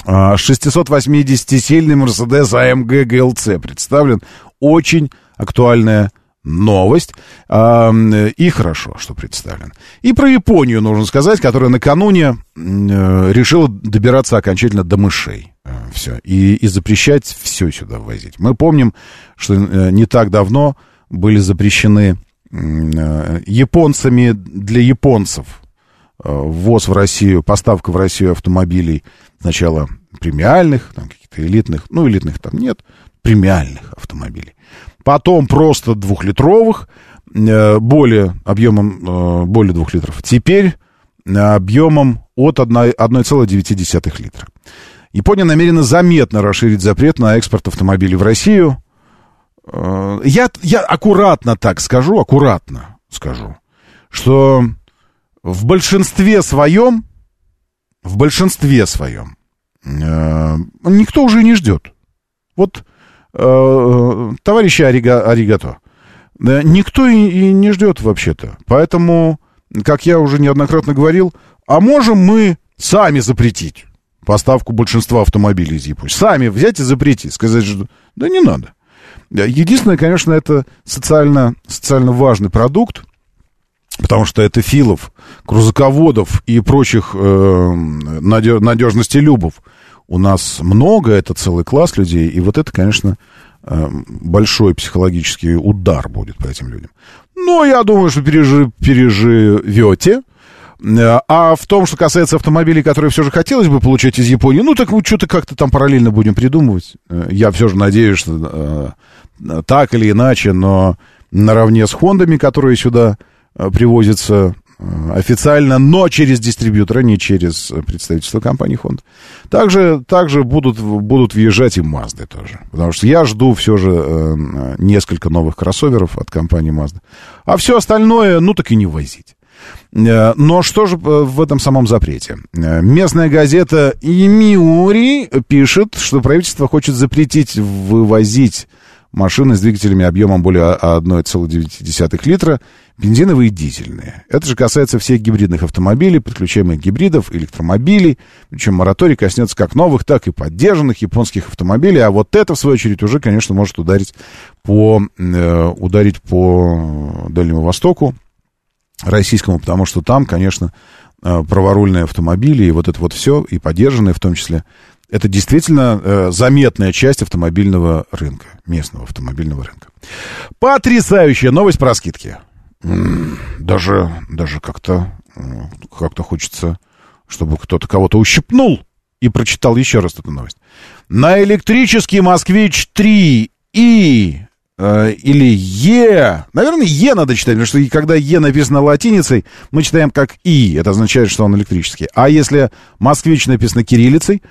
680-сильный Mercedes AMG GLC представлен. Очень актуальная новость. И хорошо, что представлен. И про Японию нужно сказать, которая накануне э, решила добираться окончательно до мышей. Э, все. И, и запрещать все сюда ввозить. Мы помним, что э, не так давно были запрещены японцами для японцев ввоз в Россию, поставка в Россию автомобилей сначала премиальных, там каких-то элитных, ну, элитных там нет, премиальных автомобилей. Потом просто двухлитровых, э, более объемом э, более 2 литров. Теперь объемом от 1,9 литра. Япония намерена заметно расширить запрет на экспорт автомобилей в Россию. Я, я аккуратно так скажу, аккуратно скажу, что в большинстве своем, в большинстве своем, э, никто уже не ждет. Вот, э, товарищи Арига, Аригато, э, никто и, и не ждет вообще-то. Поэтому, как я уже неоднократно говорил, а можем мы сами запретить поставку большинства автомобилей из Японии. Сами взять и запретить, сказать, что да не надо. Единственное, конечно, это социально, социально важный продукт, потому что это филов, крузаководов и прочих э, надежности любов у нас много, это целый класс людей, и вот это, конечно, э, большой психологический удар будет по этим людям. Но я думаю, что пережи, переживете. Э, а в том, что касается автомобилей, которые все же хотелось бы получать из Японии, ну так мы что-то как-то там параллельно будем придумывать. Э, я все же надеюсь, что э, так или иначе, но наравне с Хондами, которые сюда привозится э, официально, но через дистрибьютора, не через представительство компании Honda. Также, также будут, будут въезжать и Mazda тоже. Потому что я жду все же э, несколько новых кроссоверов от компании Mazda. А все остальное, ну так и не возить. Э, но что же в этом самом запрете? Местная газета Имиури пишет, что правительство хочет запретить вывозить машины с двигателями объемом более 1,9 литра, бензиновые и дизельные. Это же касается всех гибридных автомобилей, подключаемых гибридов, электромобилей. Причем мораторий коснется как новых, так и поддержанных японских автомобилей. А вот это, в свою очередь, уже, конечно, может ударить по, э, ударить по Дальнему Востоку российскому, потому что там, конечно, э, праворульные автомобили и вот это вот все, и поддержанные в том числе, это действительно э, заметная часть автомобильного рынка, местного автомобильного рынка. Потрясающая новость про скидки. Даже, даже как-то, как-то хочется, чтобы кто-то кого-то ущипнул и прочитал еще раз эту новость. На электрический «Москвич 3» и э, или Е. Наверное, Е надо читать, потому что когда Е написано латиницей, мы читаем как И. Это означает, что он электрический. А если москвич написано кириллицей,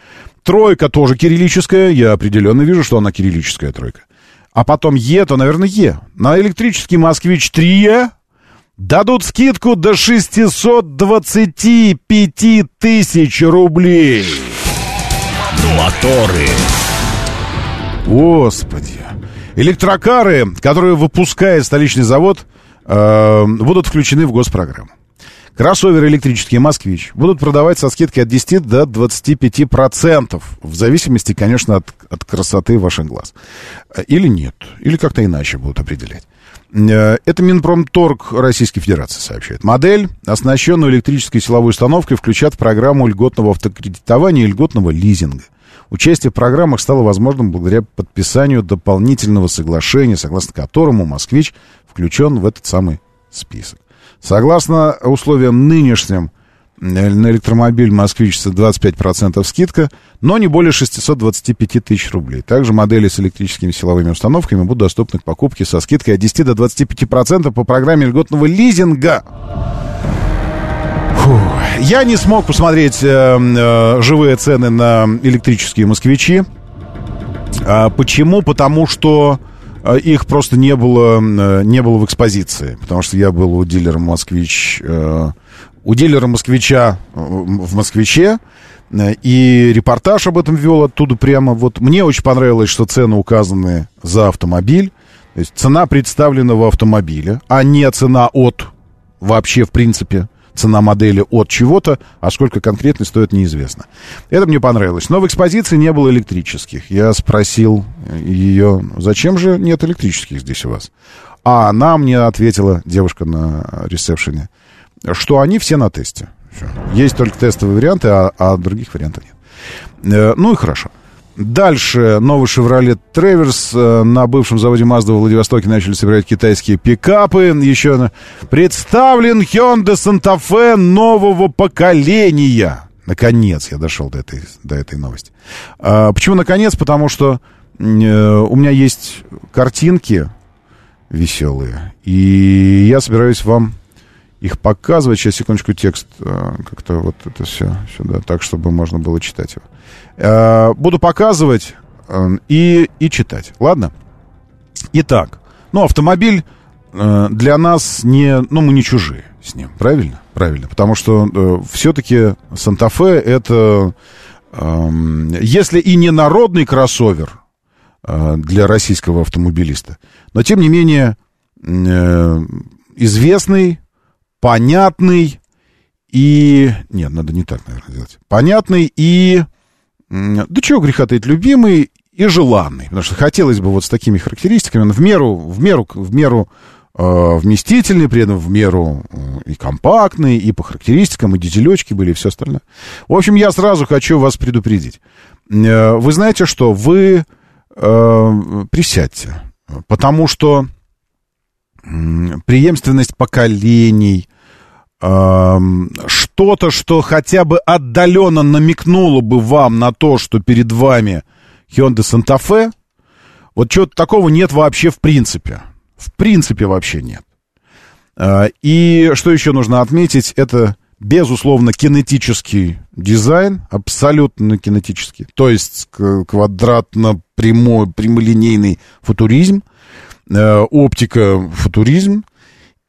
Тройка тоже кириллическая. Я определенно вижу, что она кириллическая тройка. А потом Е, то, наверное, Е. На электрический «Москвич 3» дадут скидку до 625 тысяч рублей. Моторы. Господи. Электрокары, которые выпускает столичный завод, э, будут включены в госпрограмму. Кроссоверы электрические «Москвич» будут продавать со скидкой от 10 до 25%, в зависимости, конечно, от, от красоты ваших глаз. Или нет, или как-то иначе будут определять. Э, это Минпромторг Российской Федерации сообщает. Модель, оснащенную электрической силовой установкой, включат в программу льготного автокредитования и льготного лизинга. Участие в программах стало возможным благодаря подписанию дополнительного соглашения, согласно которому «Москвич» включен в этот самый список. Согласно условиям нынешним, э, на электромобиль «Москвич» 25% скидка, но не более 625 тысяч рублей. Также модели с электрическими силовыми установками будут доступны к покупке со скидкой от 10 до 25% по программе льготного лизинга. Фу. Я не смог посмотреть э, э, живые цены на электрические москвичи. А почему? Потому что а их просто не было, э, не было в экспозиции, потому что я был у дилера «Москвич», э, у дилера «Москвича» в «Москвиче», э, и репортаж об этом вел оттуда прямо. Вот мне очень понравилось, что цены указаны за автомобиль, то есть цена представленного автомобиля, а не цена от вообще в принципе цена модели от чего-то, а сколько конкретно стоит, неизвестно. Это мне понравилось. Но в экспозиции не было электрических. Я спросил ее, зачем же нет электрических здесь у вас? А она мне ответила, девушка на ресепшене, что они все на тесте. Есть только тестовые варианты, а, а других вариантов нет. Э, ну и хорошо. Дальше новый Chevrolet Traverse. Э, на бывшем заводе Mazda в Владивостоке начали собирать китайские пикапы. Еще представлен Hyundai Santa Fe нового поколения. Наконец я дошел до этой, до этой новости. А, почему наконец? Потому что э, у меня есть картинки веселые. И я собираюсь вам их показывать. Сейчас, секундочку, текст э, как-то вот это все сюда, так, чтобы можно было читать его. Э, буду показывать э, и, и читать. Ладно? Итак, ну, автомобиль для нас не... Ну, мы не чужие с ним, правильно? Правильно, потому что все-таки Санта-Фе это... Э, если и не народный кроссовер для российского автомобилиста, но, тем не менее, известный, понятный и... Нет, надо не так, наверное, делать. Понятный и... Да чего греха таить, любимый и желанный. Потому что хотелось бы вот с такими характеристиками, он в меру, в меру, в меру э, вместительный, при этом в меру э, и компактный, и по характеристикам, и дизелечки были, и все остальное. В общем, я сразу хочу вас предупредить. Э, вы знаете что? Вы э, присядьте. Потому что преемственность поколений, что-то, что хотя бы отдаленно намекнуло бы вам на то, что перед вами Hyundai Santa Fe, вот чего-то такого нет вообще в принципе. В принципе вообще нет. А, и что еще нужно отметить, это, безусловно, кинетический дизайн, абсолютно кинетический. То есть квадратно-прямой, прямолинейный футуризм, оптика футуризм.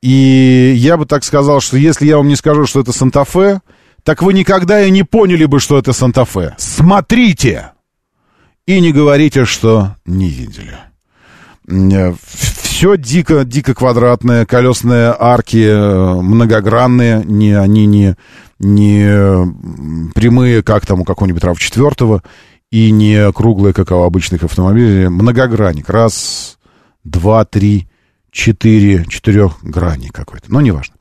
И я бы так сказал, что если я вам не скажу, что это Санта-Фе, так вы никогда и не поняли бы, что это Санта-Фе. Смотрите! И не говорите, что не видели. Э, Все дико, дико квадратное, колесные арки э, многогранные, не, они не, не прямые, как там у какого-нибудь RAV4, и не круглые, как у обычных автомобилей. Многогранник. Раз, два, три, четыре, четырехгранник какой-то. Но неважно.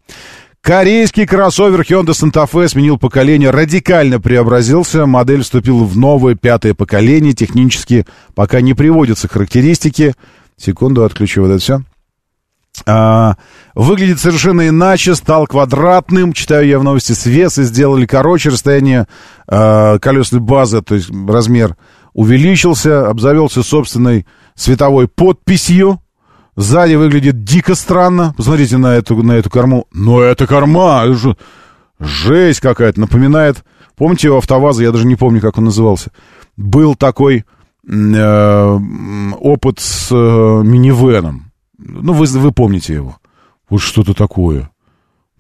Корейский кроссовер Hyundai Santa Fe сменил поколение, радикально преобразился. Модель вступила в новое пятое поколение. Технически пока не приводятся характеристики. Секунду, отключу вот это все. А, выглядит совершенно иначе, стал квадратным. Читаю я в новости, свесы сделали короче, расстояние а, колесной базы, то есть размер увеличился, обзавелся собственной световой подписью. Сзади выглядит дико странно. Посмотрите на эту, на эту корму. Но это корма! Же жесть какая-то. Напоминает... Помните у АвтоВАЗа, я даже не помню, как он назывался. Был такой э, опыт с э, минивеном. Ну, вы, вы помните его. Вот что-то такое.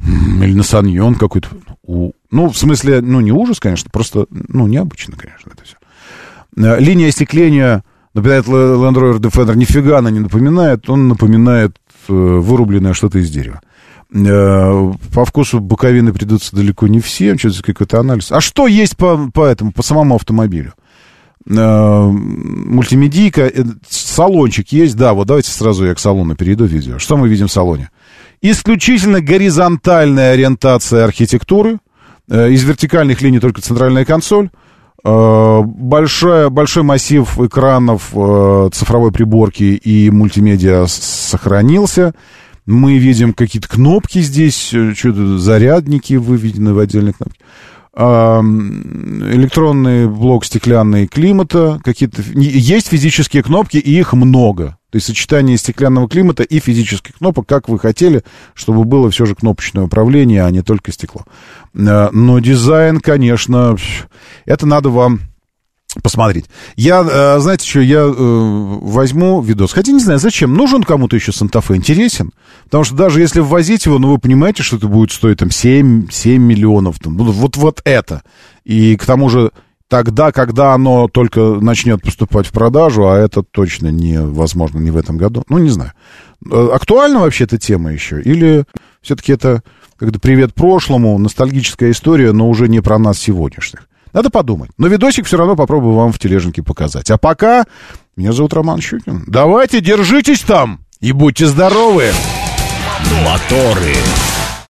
Или на Саньон какой-то. Ну, в смысле, ну, не ужас, конечно, просто, ну, необычно, конечно, это все. Э, линия остекления напоминает Land Rover Defender, нифига она не напоминает, он напоминает э, вырубленное что-то из дерева. Э, по вкусу боковины придутся далеко не всем, что-то какой-то анализ. А что есть по, по этому, по самому автомобилю? Э, мультимедийка, салончик есть, да, вот давайте сразу я к салону перейду видео. Что мы видим в салоне? Исключительно горизонтальная ориентация архитектуры, из вертикальных линий только центральная консоль, большой, большой массив экранов э, цифровой приборки и мультимедиа сохранился. Мы видим какие-то кнопки здесь, э, что-то зарядники выведены в отдельные кнопки электронный блок стеклянный климата, какие-то... Есть физические кнопки, и их много. То есть сочетание стеклянного климата и физических кнопок, как вы хотели, чтобы было все же кнопочное управление, а не только стекло. Э, но дизайн, конечно, это надо вам посмотреть. Я, э, знаете что, я э, возьму видос. Хотя не знаю, зачем. Нужен кому-то еще Санта-Фе? Интересен? Потому что даже если ввозить его, ну, вы понимаете, что это будет стоить там 7, 7 миллионов. Там, вот, вот это. И к тому же тогда, когда оно только начнет поступать в продажу, а это точно невозможно не в этом году. Ну, не знаю. Э, актуальна вообще эта тема еще? Или все-таки это как-то привет прошлому, ностальгическая история, но уже не про нас сегодняшних? Надо подумать. Но видосик все равно попробую вам в тележенке показать. А пока... Меня зовут Роман Щукин. Давайте, держитесь там и будьте здоровы. Моторы.